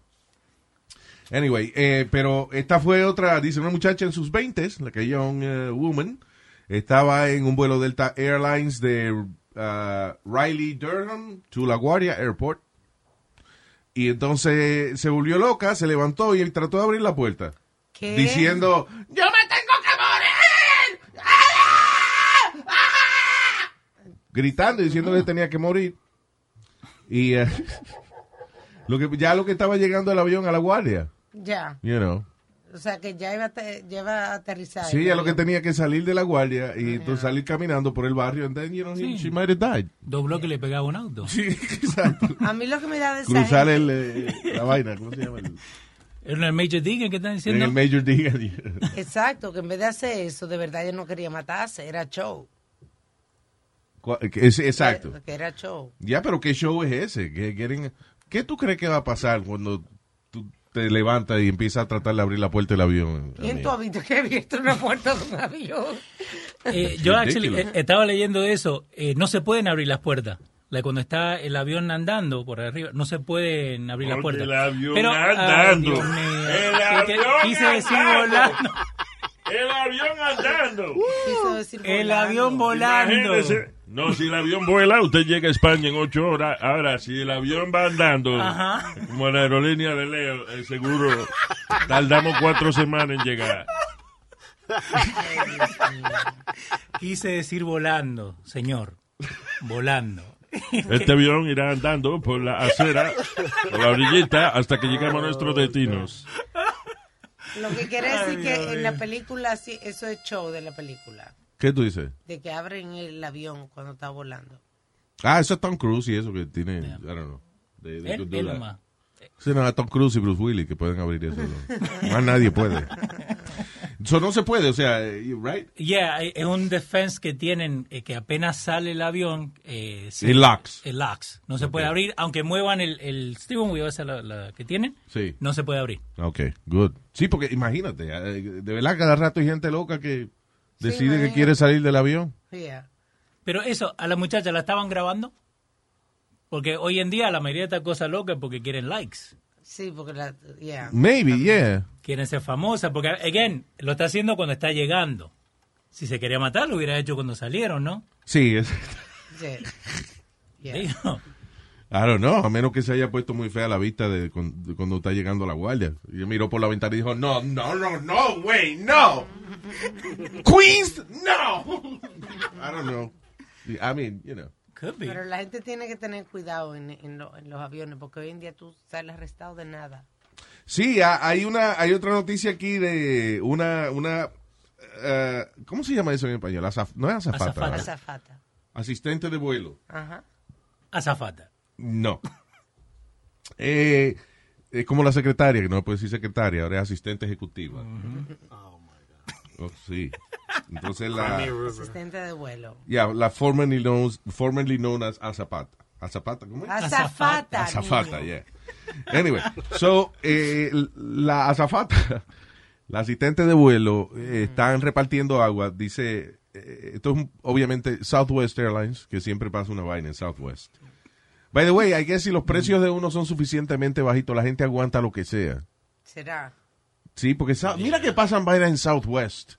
A: Anyway, eh, pero esta fue otra, dice una muchacha en sus 20 la que young eh, woman, estaba en un vuelo Delta Airlines de uh, Riley Durham to LaGuardia Airport. Y entonces se volvió loca, se levantó y trató de abrir la puerta.
F: ¿Qué?
A: Diciendo,
E: ¡Yo me tengo que morir!
A: gritando y diciendo que tenía que morir. Y eh, lo que, ya lo que estaba llegando el avión a la guardia,
F: Ya.
A: you know.
F: O sea, que ya iba a, te- ya iba a aterrizar.
A: Sí, a lo que tenía que salir de la guardia y entonces salir caminando por el barrio and then, you know, he-
H: Sí.
A: she might have died.
H: Dos bloques le pegaba un auto.
A: Sí, exacto.
F: A mí lo que me da de
A: Cruzar el, eh, la vaina, ¿cómo se llama? El-
H: ¿Era el Major Digan que están
A: en
H: diciendo?
A: el Major Digan.
F: Exacto, que en vez de hacer eso, de verdad ella no quería matarse, era show.
A: Que es- Exacto.
F: Que era show.
A: Ya, pero ¿qué show es ese? ¿Qué, quieren- ¿Qué tú crees que va a pasar cuando tú te levantas y empiezas a tratar de abrir la puerta del avión?
F: ¿Quién tú has visto que ha abierto una puerta de un avión?
H: Eh, yo actually, eh, estaba leyendo eso. eh, no se pueden abrir las puertas. Cuando está el avión andando por arriba, no se pueden abrir las puertas.
B: el avión
H: Pero, ay,
B: andando. El avión
H: quise decir
B: andando.
H: volando.
B: El avión andando.
F: Decir
H: El
F: volando.
H: avión volando.
B: Imagínese. No, si el avión vuela, usted llega a España en ocho horas. Ahora, si el avión va andando,
H: Ajá.
B: como la aerolínea de Leo, eh, seguro tardamos cuatro semanas en llegar.
H: Quise decir volando, señor. Volando.
B: Este avión irá andando por la acera, por la orillita, hasta que lleguemos a nuestros destinos.
F: Lo que quiere decir
H: Ay,
F: que
H: Dios
F: en la película, sí, eso es show de la película.
A: ¿Qué tú dices?
F: De que abren el avión cuando está volando.
A: Ah, eso es Tom Cruise y eso que tiene, I don't know. That.
H: nomás.
A: Sí, no, Tom Cruise y Bruce Willis que pueden abrir eso. ¿no? Más nadie puede. Eso no se puede, o sea, eh, right?
H: Yeah, es un defense que tienen eh, que apenas sale el avión. Eh, se-
A: El locks.
H: El locks. No se puede abrir, aunque muevan el, el steering wheel, esa la, la que tienen,
A: Sí.
H: no se puede abrir.
A: Ok, good. Sí, porque imagínate, eh, de verdad cada rato hay gente loca que decide que quiere salir del avión.
H: Pero eso, a la muchacha la estaban grabando. Porque hoy en día la mayoría de estas cosas locas es porque quieren likes.
F: Sí, porque la. Yeah.
A: Maybe, yeah.
H: Quieren ser famosas. Porque, again, lo está haciendo cuando está llegando. Si se quería matar, lo hubiera hecho cuando salieron, ¿no?
A: Sí, es,
F: Sí.
H: Digo,
A: I don't know, a menos que se haya puesto muy fea la vista de, con- de cuando está llegando la guardia. Y miró por la ventana y dijo, no, no, no, no, güey, no. Queens, no. I don't know. I mean, you know.
F: Pero la gente tiene que tener cuidado en, en lo- en los aviones, porque hoy en día tú sales arrestado de nada.
A: Sí, ha- hay una, hay otra noticia aquí de una, una, eh, ¿cómo se llama eso en español? Azaf- no es azafata.
H: Azafata.
F: Azafata.
A: Asistente de vuelo.
F: Ajá.
H: azafata.
A: No. Eh, es como la secretaria, que no puede decir secretaria, ahora es asistente ejecutiva. Oh, sí. Entonces la,
F: Asistente de vuelo.
A: yeah, la formerly known, formerly known as Azapata. Azapata, ¿cómo es?
F: Azafata.
A: Azafata,
F: niño.
A: yeah. Anyway, so, eh, la azafata, la asistente de vuelo, eh, están repartiendo agua. Dice, eh, esto es obviamente Southwest Airlines, que siempre pasa una vaina en Southwest. By the way, I guess si los precios de uno son suficientemente bajitos, la gente aguanta lo que sea.
F: Será.
A: Sí, porque Sou- mira que pasan vainas en Southwest.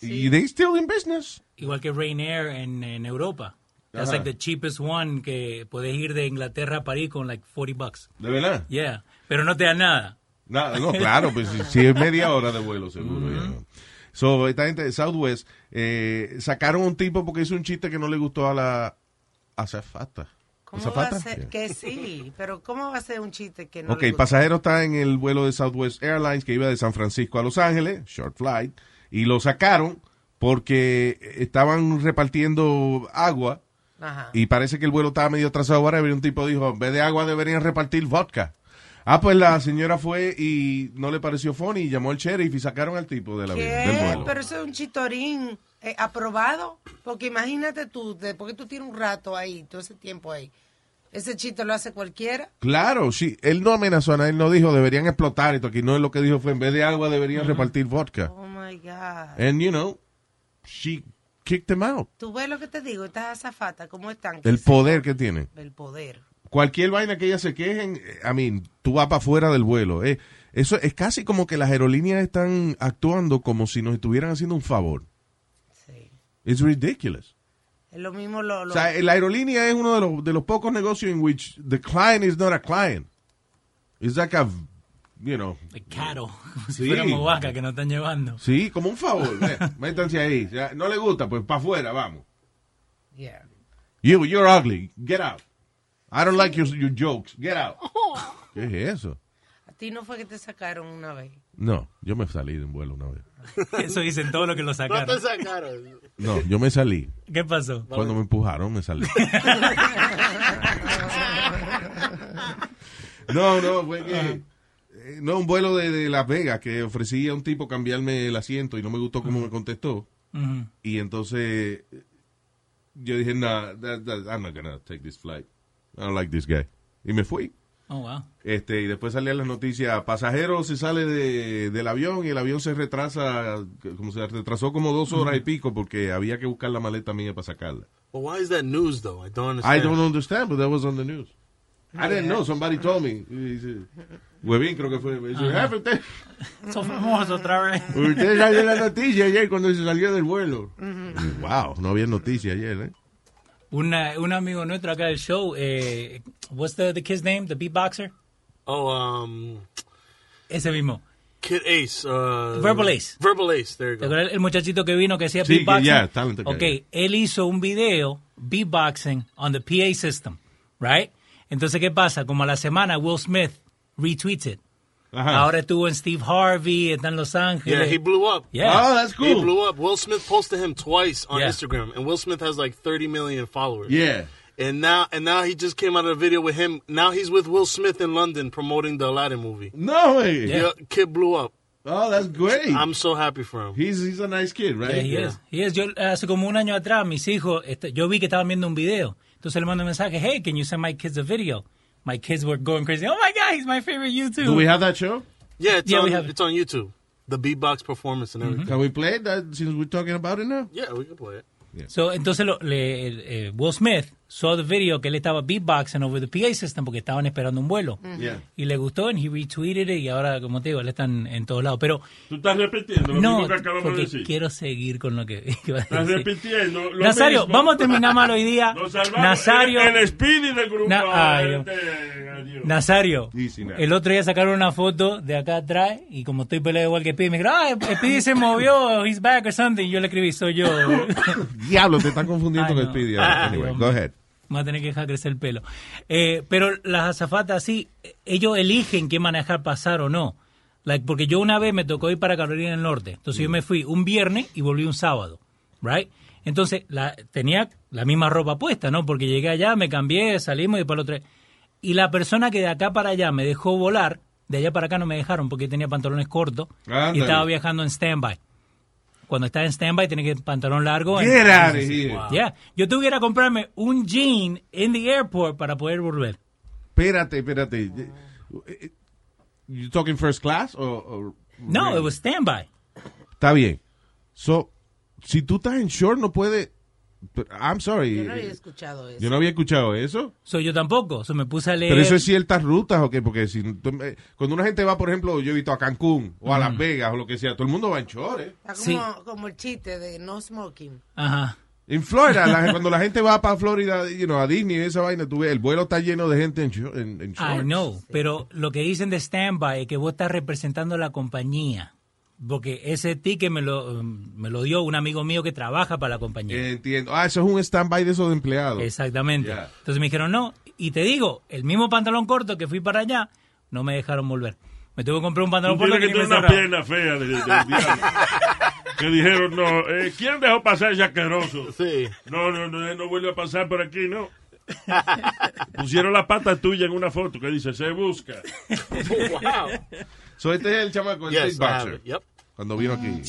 A: Y they still in business.
H: Igual que Ryanair en, en Europa. That's
A: Ajá.
H: like the cheapest one que puedes ir de Inglaterra a París con like 40 bucks.
A: ¿De verdad?
H: Yeah. Pero no te dan nada.
A: No, no, claro, pues si, si es media hora de vuelo, seguro. ya, ¿no? So, esta gente de Southwest eh, sacaron un tipo porque hizo un chiste que no le gustó a la azafata.
F: ¿Cómo va a ser? Que sí, pero ¿cómo va a ser un chiste que no
A: Ok, el pasajero está en el vuelo de Southwest Airlines que iba de San Francisco a Los Ángeles, short flight, y lo sacaron porque estaban repartiendo agua
F: Ajá.
A: y parece que el vuelo estaba medio atrasado. Ahora un tipo dijo, en vez de agua deberían repartir vodka. Ah, pues la señora fue y no le pareció funny y llamó al sheriff y sacaron al tipo del, avión, del
F: ¿Qué?
A: vuelo.
F: Pero eso es un chitorín eh, aprobado. Porque imagínate tú, después que tú tienes un rato ahí, todo ese tiempo ahí, ese chiste lo hace cualquiera.
A: Claro, sí. Él no amenazó a nadie, él no dijo deberían explotar esto. Aquí no es lo que dijo fue en vez de agua deberían repartir vodka.
F: Oh my God.
A: And you know, she kicked him out.
F: Tú ves lo que te digo, estas azafatas, ¿cómo están?
A: El poder que tiene.
F: El poder.
A: Cualquier vaina que ellas se quejen, eh, I mean, tú vas para afuera del vuelo. eh. Eso es casi como que las aerolíneas están actuando como si nos estuvieran haciendo un favor. It's ridiculous.
F: Es lo mismo lo... lo-
A: O sea, la aerolínea es uno de los, de los pocos negocios en which the client is not a client. It's like a, you know.
H: Caro. Como si
A: Sí.
H: fuéramos vaca que nos están llevando.
A: Sí, como un favor. Métanse ahí. Ya, no le gusta, pues para afuera, vamos.
F: Yeah.
A: You, you're ugly. Get out. I don't like your, your jokes. Get out. ¿Qué es eso?
F: A ti no fue que te sacaron una vez.
A: No, yo me salí de un vuelo una vez.
H: Eso dicen todo lo que lo
N: No
H: sacaron.
N: te sacaron.
A: No, yo me salí.
H: ¿Qué pasó?
A: Cuando me empujaron, me salí. No, no, fue que... eh, No, un vuelo de, de Las Vegas que ofrecía a un tipo cambiarme el asiento y no me gustó cómo me contestó. Y entonces yo dije, nah, that- I'm not gonna take this flight. I don't like this guy. Y me fui.
H: Oh, wow.
A: Este, y después salían las noticias, pasajero se sale de- del avión y el avión se retrasa, como se retrasó como dos horas y pico porque había que buscar la maleta mía para sacarla.
N: But why is that news though? I don't
A: I
N: understand.
A: don't understand, but that was on the news. I didn't know, somebody told me. Huevín creo que fue. Dice,
H: Ajá.
A: "Jefe, usted,
H: Son famosos otra vez.
A: usted salió la noticia ayer cuando se salió del vuelo. Wow, no había noticia ayer, ¿eh?
H: Una, un amigo nuestro acá del show, eh, what's the, the kid's name? The beatboxer?
N: Oh, um,
H: Ese mismo.
N: Kid Ace. Uh,
H: Verbal Ace.
N: Verbal Ace. There you
H: ¿Te
N: go.
H: el muchachito que vino que hacía
A: Sí,
H: beatboxing?
A: talented guy.
H: ok, él hizo un video beatboxing on the PA system, right? Entonces, ¿qué pasa? Como a la semana, Will Smith retweets it.
A: Ajá.
H: Ahora estuvo en Steve Harvey, está en Los Ángeles.
N: Yeah, he blew up.
H: Yeah.
A: Oh, that's cool.
N: He blew up. Will Smith posted him twice on
H: Yeah.
N: Instagram, and Will Smith has like 30 million followers.
A: Yeah.
N: And now, and now he just came out of a video with him. Now he's with Will Smith in London promoting the Aladdin movie.
A: No way.
N: Yeah, kid blew up.
A: Oh, that's great.
N: I'm so happy for him.
A: He's, he's a nice kid, right?
H: Yeah, he is. He is. Yo, hace como un año atrás, mis hijos, yo vi que estaban viendo un video. Entonces le mando un mensaje, hey, can you send my kids a video? My kids were going crazy. Oh my God, he's my favorite YouTube.
A: Do we have that show?
N: Yeah, it's
H: Yeah,
N: on
H: we have it.
N: it's on YouTube. The beatbox performance and everything.
A: Can we play it that, since we're talking about it now?
N: Yeah, we can play it. Yeah.
H: So, entonces lo- le- el- eh, Will Smith saw the video que él estaba beatboxing over the PA system porque estaban esperando un vuelo.
A: Yeah.
H: Y le gustó, and he retweeted it, y ahora, como te digo, él está en, en todos lados. Pero
B: Tú estás repitiendo lo
H: no,
B: mismo que acabamos de
H: porque
B: decir.
H: quiero seguir con lo que iba a
B: Estás
H: decir.
B: repitiendo lo
H: Nazario,
B: mismo.
H: vamos a terminar mal hoy día.
B: Nos.
H: Nazario,
B: El, el Speedy del grupo.
H: Na- ay,
B: este.
H: Nazario,
A: Easy
H: el otro día sacaron una foto de acá atrás y como estoy peleado igual que Speedy, me dijeron, ah, Speedy se movió, he's back or something. Y yo le escribí, soy yo.
A: Diablo, te están confundiendo
H: Ay,
A: con
H: no.
A: Speedy.
H: Ay,
A: Anyway, go ahead.
H: Vamos a tener que dejar crecer el pelo. Eh, pero las azafatas sí, ellos eligen qué manejar, pasar o no. Like, porque yo una vez me tocó ir para Carolina del Norte. Entonces yo me fui un viernes y volví un sábado. Right? Entonces la, tenía la misma ropa puesta, ¿no? Porque llegué allá, me cambié, salimos y después lo traje. Y la persona que de acá para allá me dejó volar, de allá para acá no me dejaron porque tenía pantalones cortos
A: Ándale.
H: y estaba viajando en stand-by. Cuando estás en stand-by tienes que pantalón largo.
A: Get
H: en-
A: out of here.
H: Yeah. Yo tuviera que comprarme un jean en the airport para poder volver.
A: Espérate, espérate. You talking first class or, or-
H: No, it was standby.
A: Está bien. So, si tú estás en short no puedes. I'm sorry.
F: Yo no había escuchado eso.
A: Yo no había escuchado eso.
H: So, yo tampoco. So, me puse a leer.
A: Pero eso es ciertas rutas o qué? Porque si eh, cuando una gente va, por ejemplo, yo he visto a Cancún o a Las Vegas o lo que sea, todo el mundo va en short, ¿eh?
F: Está como,
H: Sí.
F: como el chiste de no smoking.
H: Ajá.
A: En Florida, la- cuando la gente va para Florida, you know, a Disney y esa vaina, tú ves, el vuelo está lleno de gente en, short- en,
H: I know. Pero lo que dicen de standby es que vos estás representando a la compañía. Porque ese ticket me lo, um, me lo dio un amigo mío que trabaja para la compañía.
A: Entiendo. Ah, eso es un stand-by de esos empleados.
H: Exactamente. Entonces me dijeron no. Y te digo, el mismo pantalón corto que fui para allá, no me dejaron volver. Me tuve que comprar un pantalón corto que
B: que tener una pierna fea de, de-. Que dijeron, no, eh, ¿quién dejó pasar ese asqueroso?
N: Sí.
B: No, no, no, no vuelve a pasar por aquí, no. Pusieron la pata tuya en una foto que dice, se busca.
N: wow.
A: So, este es el chamaco, el
N: Yes,
A: boxer.
N: it. Yep.
A: Cuando vino aquí.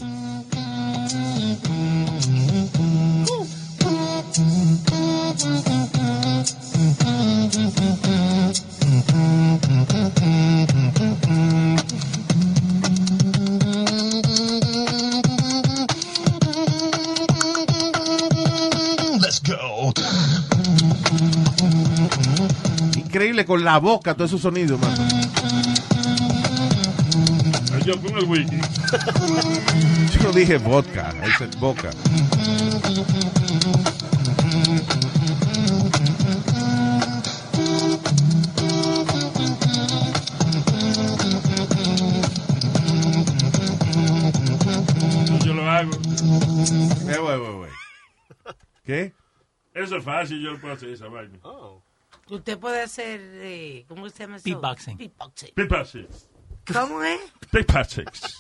A: Increíble con la boca, todos esos sonidos, mano.
B: Yo con el wiki.
A: Yo no dije vodka, said boca.
B: Yo lo hago.
A: Eh, güey, güey, güey. ¿Qué?
B: Eso es fácil, yo lo puedo hacer esa vaina.
N: Oh.
F: Usted puede hacer, eh, ¿cómo se llama eso?
H: Beatboxing.
F: Beatboxing.
B: Sí.
F: ¿Cómo es?
B: Pipatrix.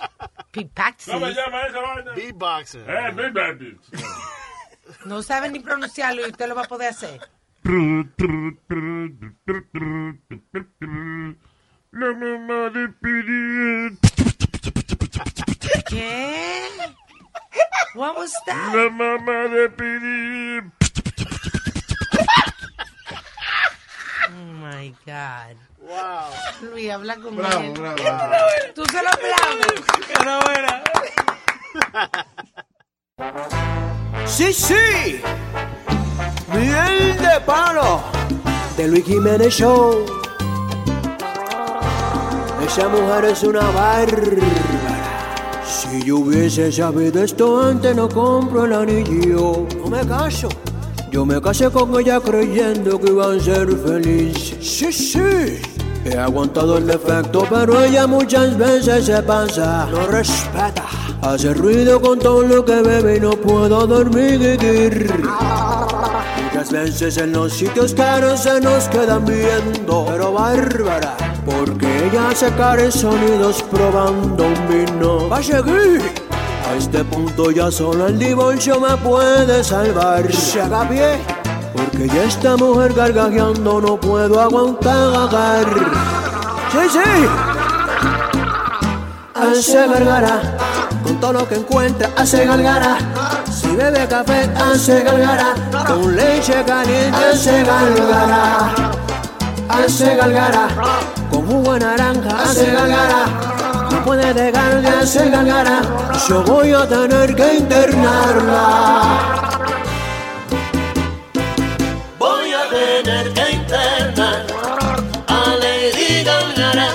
F: Pipaxi.
B: ¿Cómo se llama esa vaina?
N: Beatboxing.
B: Eh, Beatboxing.
F: No sabe ni pronunciarlo y usted lo va a poder hacer.
B: La mamá de Piri.
F: ¿Qué? What was that?
B: La mamá de Piri.
F: Oh my God.
N: Wow.
F: Luis, habla con
A: Bravo,
F: él.
A: bravo.
F: Tú se lo aplaudes.
O: Sí, sí. Miel de palo. De Luis Jiménez Show. Esa mujer es una bárbara. Si yo hubiese sabido esto antes, no compro el anillo. No me caso. Yo me casé con ella creyendo que iba a ser feliz. Sí, sí. He aguantado el defecto, pero ella muchas veces se pasa. No respeta. Hace ruido con todo lo que bebe y no puedo dormir. Muchas veces en los sitios caros se nos quedan viendo. Pero bárbara, porque ella hace caros sonidos probando un vino. Va a seguir. A este punto ya solo el divorcio me puede salvar. Se haga pie. Porque ya esta mujer gargajeando no puedo aguantar. Sí, sí. Hace gargara. Con todo lo que encuentra hace gargara. Si bebe café hace gargara. Con leche caliente hace gargara. Hace gargara. Con jugo de naranja hace gargara. Puede dejar de hacer gargara. Yo voy a tener que internarla. Voy a tener que internar a Lady Gaga.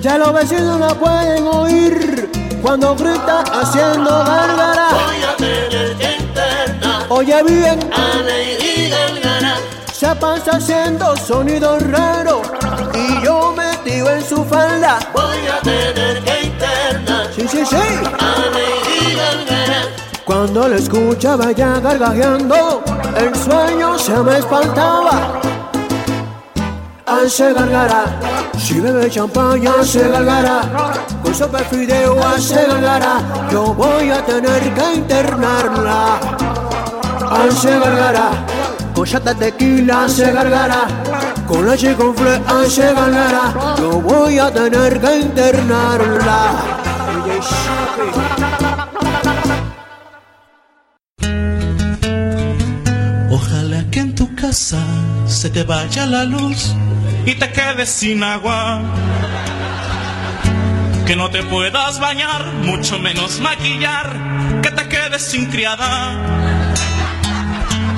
O: Ya los vecinos la pueden oír cuando grita haciendo gárgara. Voy a tener que internar. Oye bien, a Lady Gaga. Se pasa haciendo sonidos raros y yo metido en su falda. Voy a tener que internar. Sí, sí, sí. A. Cuando la escuchaba ya gargajeando, el sueño se me espantaba. Hace gargara, si bebe champaña hace gargara, con sopa de fideo hace gargara, yo voy a tener que internarla. Hace gargara, de tequila hace gargara, con leche con fle hace gargara, yo voy a tener que internarla.
R: Ojalá que en tu casa se te vaya la luz y te quedes sin agua. Que no te puedas bañar, mucho menos maquillar, que te quedes sin criada.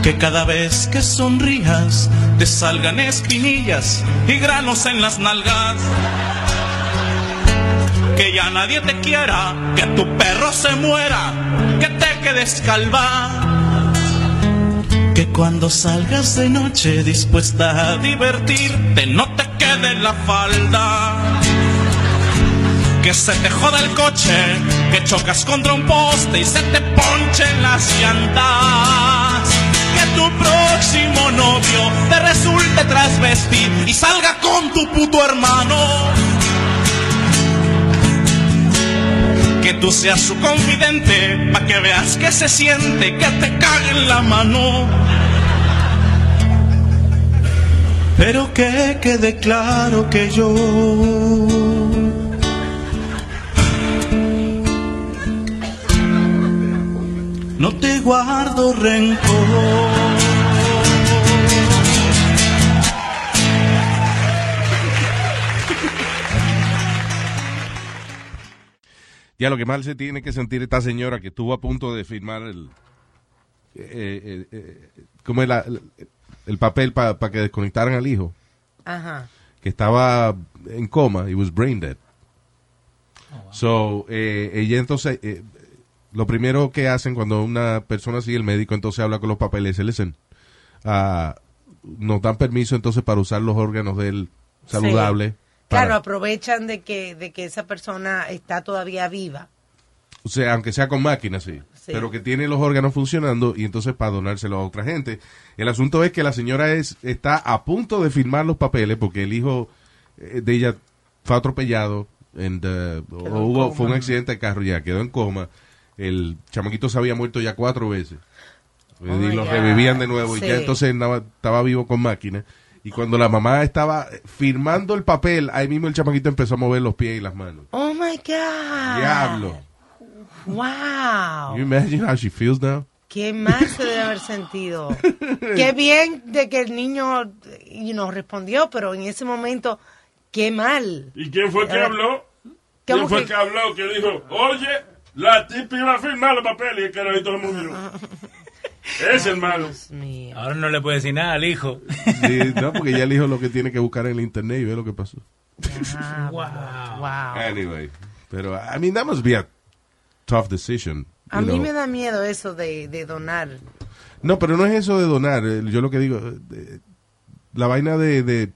R: Que cada vez que sonrías te salgan espinillas y granos en las nalgas. Que ya nadie te quiera, que tu perro se muera, que te quedes calva. Que cuando salgas de noche dispuesta a divertirte no te quede la falda. Que se te joda el coche, que chocas contra un poste y se te ponchen las llantas. Tu próximo novio te resulte trasvestir y salga con tu puto hermano. Que tú seas su confidente, pa' que veas que se siente, que te cague en la mano. Pero que quede claro que yo no te guardo rencor.
A: Ya lo que mal se tiene que sentir esta señora que estuvo a punto de firmar el. eh, eh, eh, ¿Cómo es la- el, el papel para que desconectaran al hijo?
F: Ajá.
A: Que estaba en coma, he was brain dead. So, eh, ella entonces, eh, lo primero que hacen cuando una persona sigue el médico, entonces habla con los papeles, se listen, ah, nos dan permiso entonces para usar los órganos de él saludables. para-
F: Claro, aprovechan de que, de que esa persona está todavía viva.
A: O sea, aunque sea con máquinas, sí.
F: Sí.
A: Pero que tiene los órganos funcionando y entonces para donárselo a otra gente. El asunto es que la señora es está a punto de firmar los papeles porque el hijo eh, de ella fue atropellado uh, hubo- fue un accidente de carro ya, quedó en coma. El chamaquito se había muerto ya cuatro veces.
F: Oh
A: y lo
F: God.
A: revivían de nuevo. Y ya entonces andaba- estaba vivo con máquina. Y cuando la mamá estaba firmando el papel, ahí mismo el chamaquito empezó a mover los pies y las manos.
F: Oh my God.
A: Diablo.
F: Wow.
A: You imagine how she feels now?
F: Qué mal se debe haber sentido. Qué bien de que el niño you know, respondió, pero en ese momento, qué mal.
B: ¿Y quién fue que
F: Eh,
B: habló?
F: ¿cómo
B: ¿Quién fue
F: que-
B: que habló? Que dijo, oye, la tipa iba a firmar los papeles y el carajito lo movió. Es el malo.
H: Ahora no le puede decir nada al hijo.
A: Sí, no, porque ya el hijo lo que tiene que buscar en el internet y ver lo que pasó.
F: wow.
A: Anyway, pero I mean that must be a tough decision.
F: A mí
A: know.
F: me da miedo eso de, de donar.
A: No, pero no es eso de donar. eh, Yo lo que digo, eh, la vaina de, de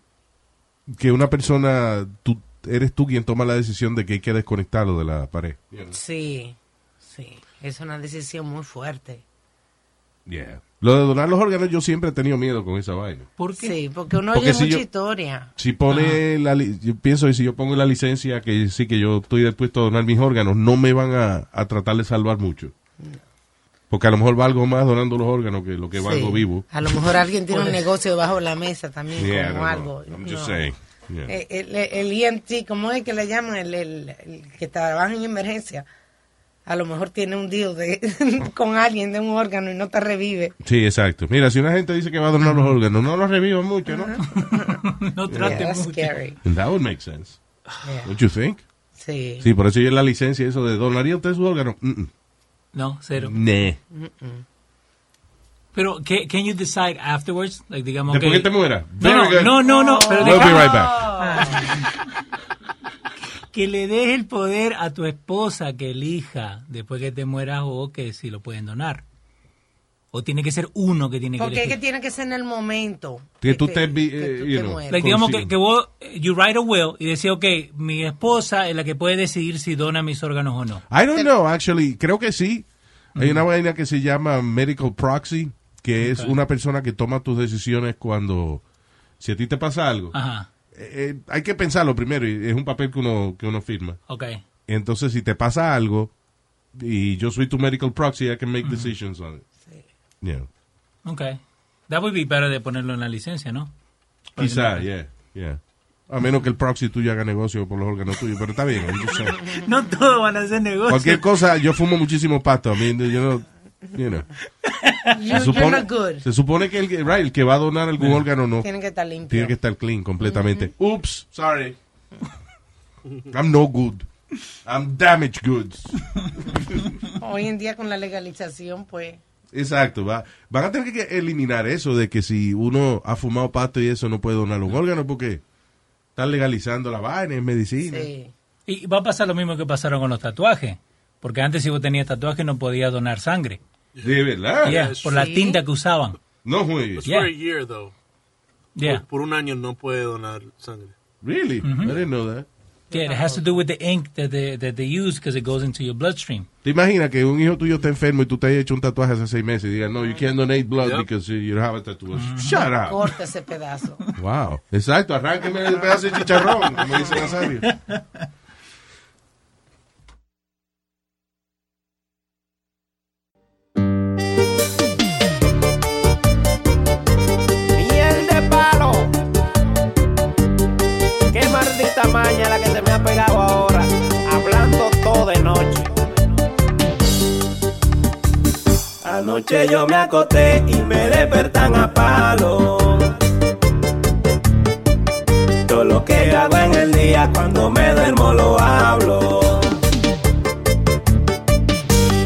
A: que una persona, tú eres tú quien toma la decisión de que hay que desconectarlo de la pared.
F: Sí, sí. Es una decisión muy fuerte.
A: Yeah. Lo de donar los órganos yo siempre he tenido miedo con esa vaina.
H: ¿Por
F: qué? Sí, porque uno
A: Porque
F: oye
A: si
F: mucha
A: yo-
F: historia.
A: Si pone la, yo pienso que si yo pongo la licencia que sí que yo estoy dispuesto a donar mis órganos, no me van a, a tratar de salvar mucho. Porque a lo mejor valgo más donando los órganos que lo que
F: Sí.
A: valgo vivo.
F: A lo mejor alguien tiene un negocio debajo de la mesa también,
A: Yeah,
F: como
A: no, no.
F: algo.
A: I'm
F: No.
A: just saying. Yeah.
F: Eh, El, el, EMT, ¿cómo es que le llaman? El, el- el que trabaja en emergencia. A lo mejor tiene un deal de, con alguien de un órgano y no te revive.
A: Sí, exacto. Mira, si una gente dice que va a donar los órganos, no los reviva mucho, ¿no?
H: no
F: Yeah, that's scary.
A: And that would make sense.
F: Yeah.
A: Don't you think?
F: Sí.
A: Sí, por eso yo la licencia, eso de donaría usted su órgano. Mm, mm.
H: No, cero.
A: Nah.
H: Pero, ¿qué- can you decide afterwards? Like, digamos
A: Después
H: que...
A: que te muera.
H: No, no, no, no, no, pero
A: We'll
H: deja-
A: be right back.
H: que le des el poder a tu esposa que elija después que te mueras o que si lo pueden donar. O tiene que ser uno que tiene que
F: Porque es que tiene que ser en el momento.
A: Que tú te, eh,
F: tú
A: you
F: te
A: know,
F: mueras.
H: Like, digamos que, que vos, you write a will y decís, ok, mi esposa es la que puede decidir si dona mis órganos o no.
A: I don't know, actually. Creo que sí. Hay una vaina que se llama medical proxy, que es una persona que toma tus decisiones cuando, si a ti te pasa algo.
H: Ajá,
A: Eh, eh, hay que pensarlo primero, y es un papel que uno, que uno firma.
H: ok.
A: Entonces, si te pasa algo, y yo soy tu medical proxy, I can make decisions on it. Yeah.
H: Ok. That would be better de ponerlo en la licencia, ¿no?
A: Quizá, yeah, yeah. A menos que el proxy tuyo haga negocio por los órganos tuyos, pero está bien.
H: No todos van a hacer negocio.
A: Cualquier cosa, yo fumo muchísimo pasto. I mean, you know, you know.
F: Not good.
A: se supone que el, que- right, el que va a donar algún órgano no
F: Tiene que estar limpio.
A: tiene que estar clean completamente. Oops, sorry. I'm no good. I'm damaged goods.
F: Hoy en día con la legalización, pues...
A: Exacto, va. Van a tener que eliminar eso de que si uno ha fumado pasto y eso no puede donar un órgano porque están legalizando la vaina, es medicina.
H: Y va a pasar lo mismo que pasaron con los tatuajes. Porque antes si vos tenías tatuajes no podías donar sangre.
A: De verdad.
H: Yeah, por la tinta que usaban.
A: No juegues.
N: A year, though.
H: Yeah.
N: Por, por un año no puede donar sangre.
A: Really? I didn't know that.
H: Yeah, it has to do with the ink that they, that they use because it goes into your bloodstream.
A: ¿Te imaginas que un hijo tuyo está enfermo y tú te has hecho un tatuaje hace seis meses y digas, no, you can't donate blood
H: Yep.
A: because you have a tattoo? Shut up.
F: Corta ese pedazo.
A: Wow. Exacto, arránqueme el pedazo de chicharrón, como dice Nazario.
L: Maldita maña la que se me ha pegado ahora. Hablando todo de noche. Anoche yo me acosté y me despertan a palo. Todo lo que hago en el día cuando me duermo lo hablo.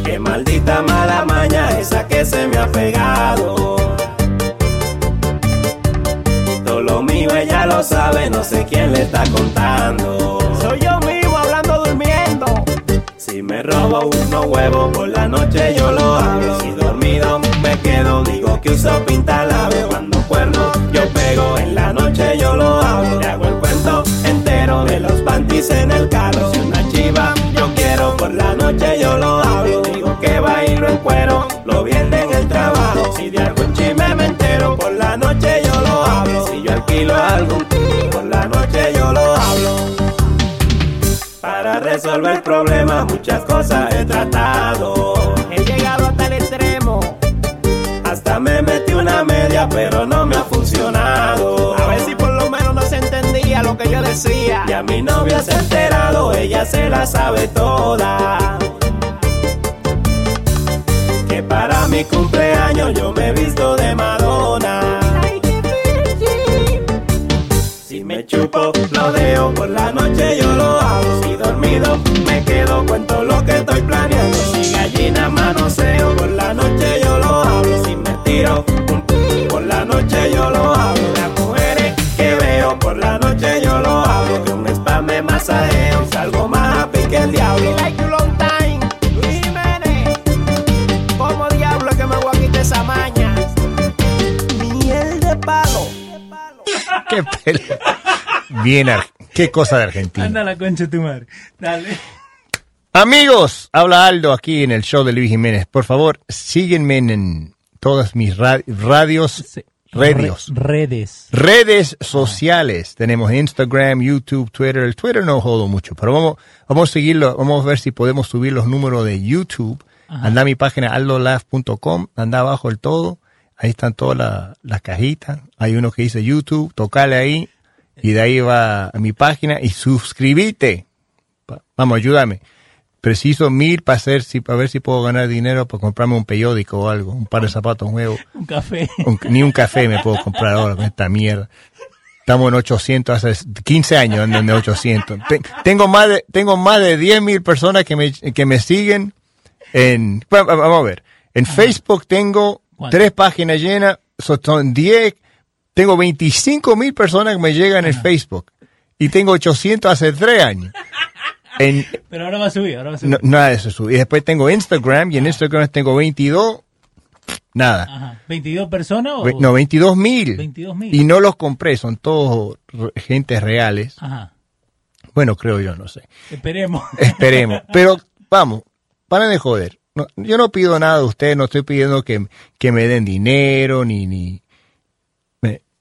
L: Qué maldita mala maña esa que se me ha pegado. Mío ella lo sabe, no sé quién le está contando. Soy yo mismo hablando durmiendo. Si me robo unos huevos por la noche yo lo hablo. Si dormido me quedo, digo que uso pintalabio. Cuando cuerno yo pego, en la noche yo lo hablo. Le hago el cuento entero de los panties en el carro. Si una chiva yo quiero, por la noche yo lo hablo. Digo que bailo en cuero, lo viene en el trabajo. Si de alquilo algún por la noche yo lo hablo. resolver problemas, muchas cosas he tratado.
S: He llegado hasta el extremo.
L: Hasta me metí una media, pero no me ha funcionado.
S: A ver si por lo menos no se entendía lo que yo decía.
L: Y a mi novia se ha enterado, ella se la sabe toda. Que para mi cumpleaños yo me he visto de Madonna. Lo dejo por la noche, yo lo hago. Si dormido, me quedo, cuento lo que estoy planeando. Si gallina manoseo, por la noche yo lo hablo. Si me tiro, por la noche yo lo hablo. Las mujeres que veo, por la noche yo lo hablo. Que un spam me masajeo, salgo más happy que el diablo.
S: Like you long time, Luis Jiménez. ¿Cómo diablo es que me voy a quitar esa maña? Miel de palo.
T: Qué pele- Bien, qué cosa de Argentina.
H: Anda la concha de tu madre. Dale.
T: Amigos, habla Aldo aquí en el show de Luis Jiménez. Por favor, síguenme en todas mis ra- radios,
H: Re- redes.
T: redes sociales. Tenemos Instagram, YouTube, Twitter. El Twitter no jodo mucho, pero vamos, vamos a seguirlo. Vamos a ver si podemos subir los números de YouTube.
H: Ajá.
T: Anda a mi página aldolaf.com, anda abajo el todo. Ahí están todas la- las cajitas. Hay uno que dice YouTube, tocale ahí. Y de ahí va a mi página y suscríbete. Pa- Vamos, ayúdame. Preciso mil para hacer, si, para ver si puedo ganar dinero para comprarme un periódico o algo, un par de zapatos nuevos.
H: Un café.
T: Un- ni un café me puedo comprar ahora con esta mierda. Estamos en 800, hace 15 años ando en 800. Te- tengo más de, tengo más de 10 mil personas que me, que me siguen en, vamos a ver, en Facebook tengo
H: ¿Cuánto?
T: tres páginas llenas, so- son 10, tengo 25 mil personas que me llegan en Facebook y tengo 800 hace 3 años. En,
H: Pero ahora va a subir, ahora va a subir.
T: no, nada de eso. sube. Y después tengo Instagram y en Instagram tengo 22, nada.
H: Ajá. ¿22 personas o...?
T: No, 22 mil.
H: 22.000.
T: Y no los compré, son todos gentes reales.
H: Ajá.
T: Bueno, creo yo, no sé.
H: Esperemos.
T: Esperemos. Pero vamos, paren de joder. No, yo no pido nada de ustedes, no estoy pidiendo que, que me den dinero, ni... ni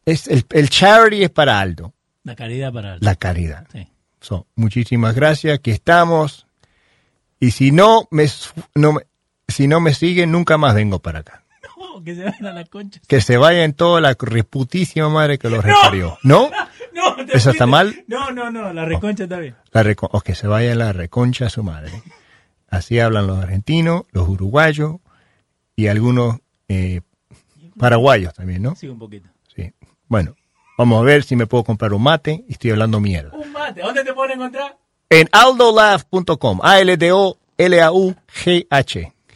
T: es el, el charity es para Aldo,
H: La caridad para el-
T: la caridad.
H: Sí.
T: So, muchísimas gracias, aquí estamos. Y si no me, no si no me siguen, nunca más vengo para acá.
H: No, que se vayan a la concha.
T: Que se vaya en toda la reputísima madre que los reparió. ¿No?
H: No,
T: ¿Eso está mal?
H: No, no, no, la reconcha está bien.
T: La o que se vaya la reconcha a su madre. Así hablan los argentinos, los uruguayos y algunos eh, paraguayos también, ¿no?
H: Sí, un poquito.
T: Bueno, vamos a ver si me puedo comprar un mate y estoy hablando mierda.
H: Un mate. ¿Dónde te pueden encontrar?
T: En aldolaugh.com. A-L-D-O-L-A-U-G-H.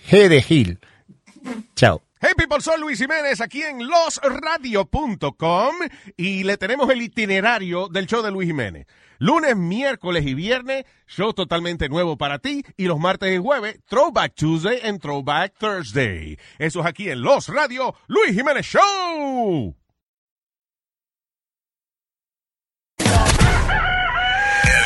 T: G de Gil. Chao.
A: Hey people, soy Luis Jiménez aquí en losradio.com y le tenemos el itinerario del show de Luis Jiménez. Lunes, miércoles y viernes, show totalmente nuevo para ti y los martes y jueves, Throwback Tuesday and Throwback Thursday. Eso es aquí en Los Radio, Luis Jiménez Show.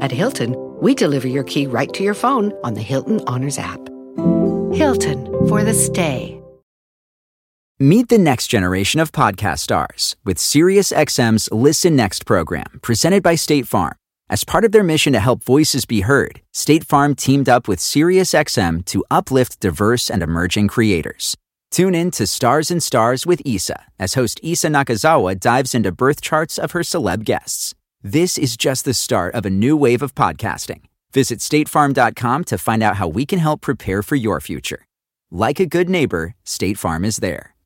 U: At Hilton, we deliver your key right to your phone on the Hilton Honors app. Hilton for the stay.
V: Meet the next generation of podcast stars with SiriusXM's Listen Next program, presented by State Farm. As part of their mission to help voices be heard, State Farm teamed up with SiriusXM to uplift diverse and emerging creators. Tune in to Stars and Stars with Issa as host Issa Nakazawa dives into birth charts of her celeb guests. This is just the start of a new wave of podcasting. Visit statefarm.com to find out how we can help prepare for your future. Like a good neighbor, State Farm is there.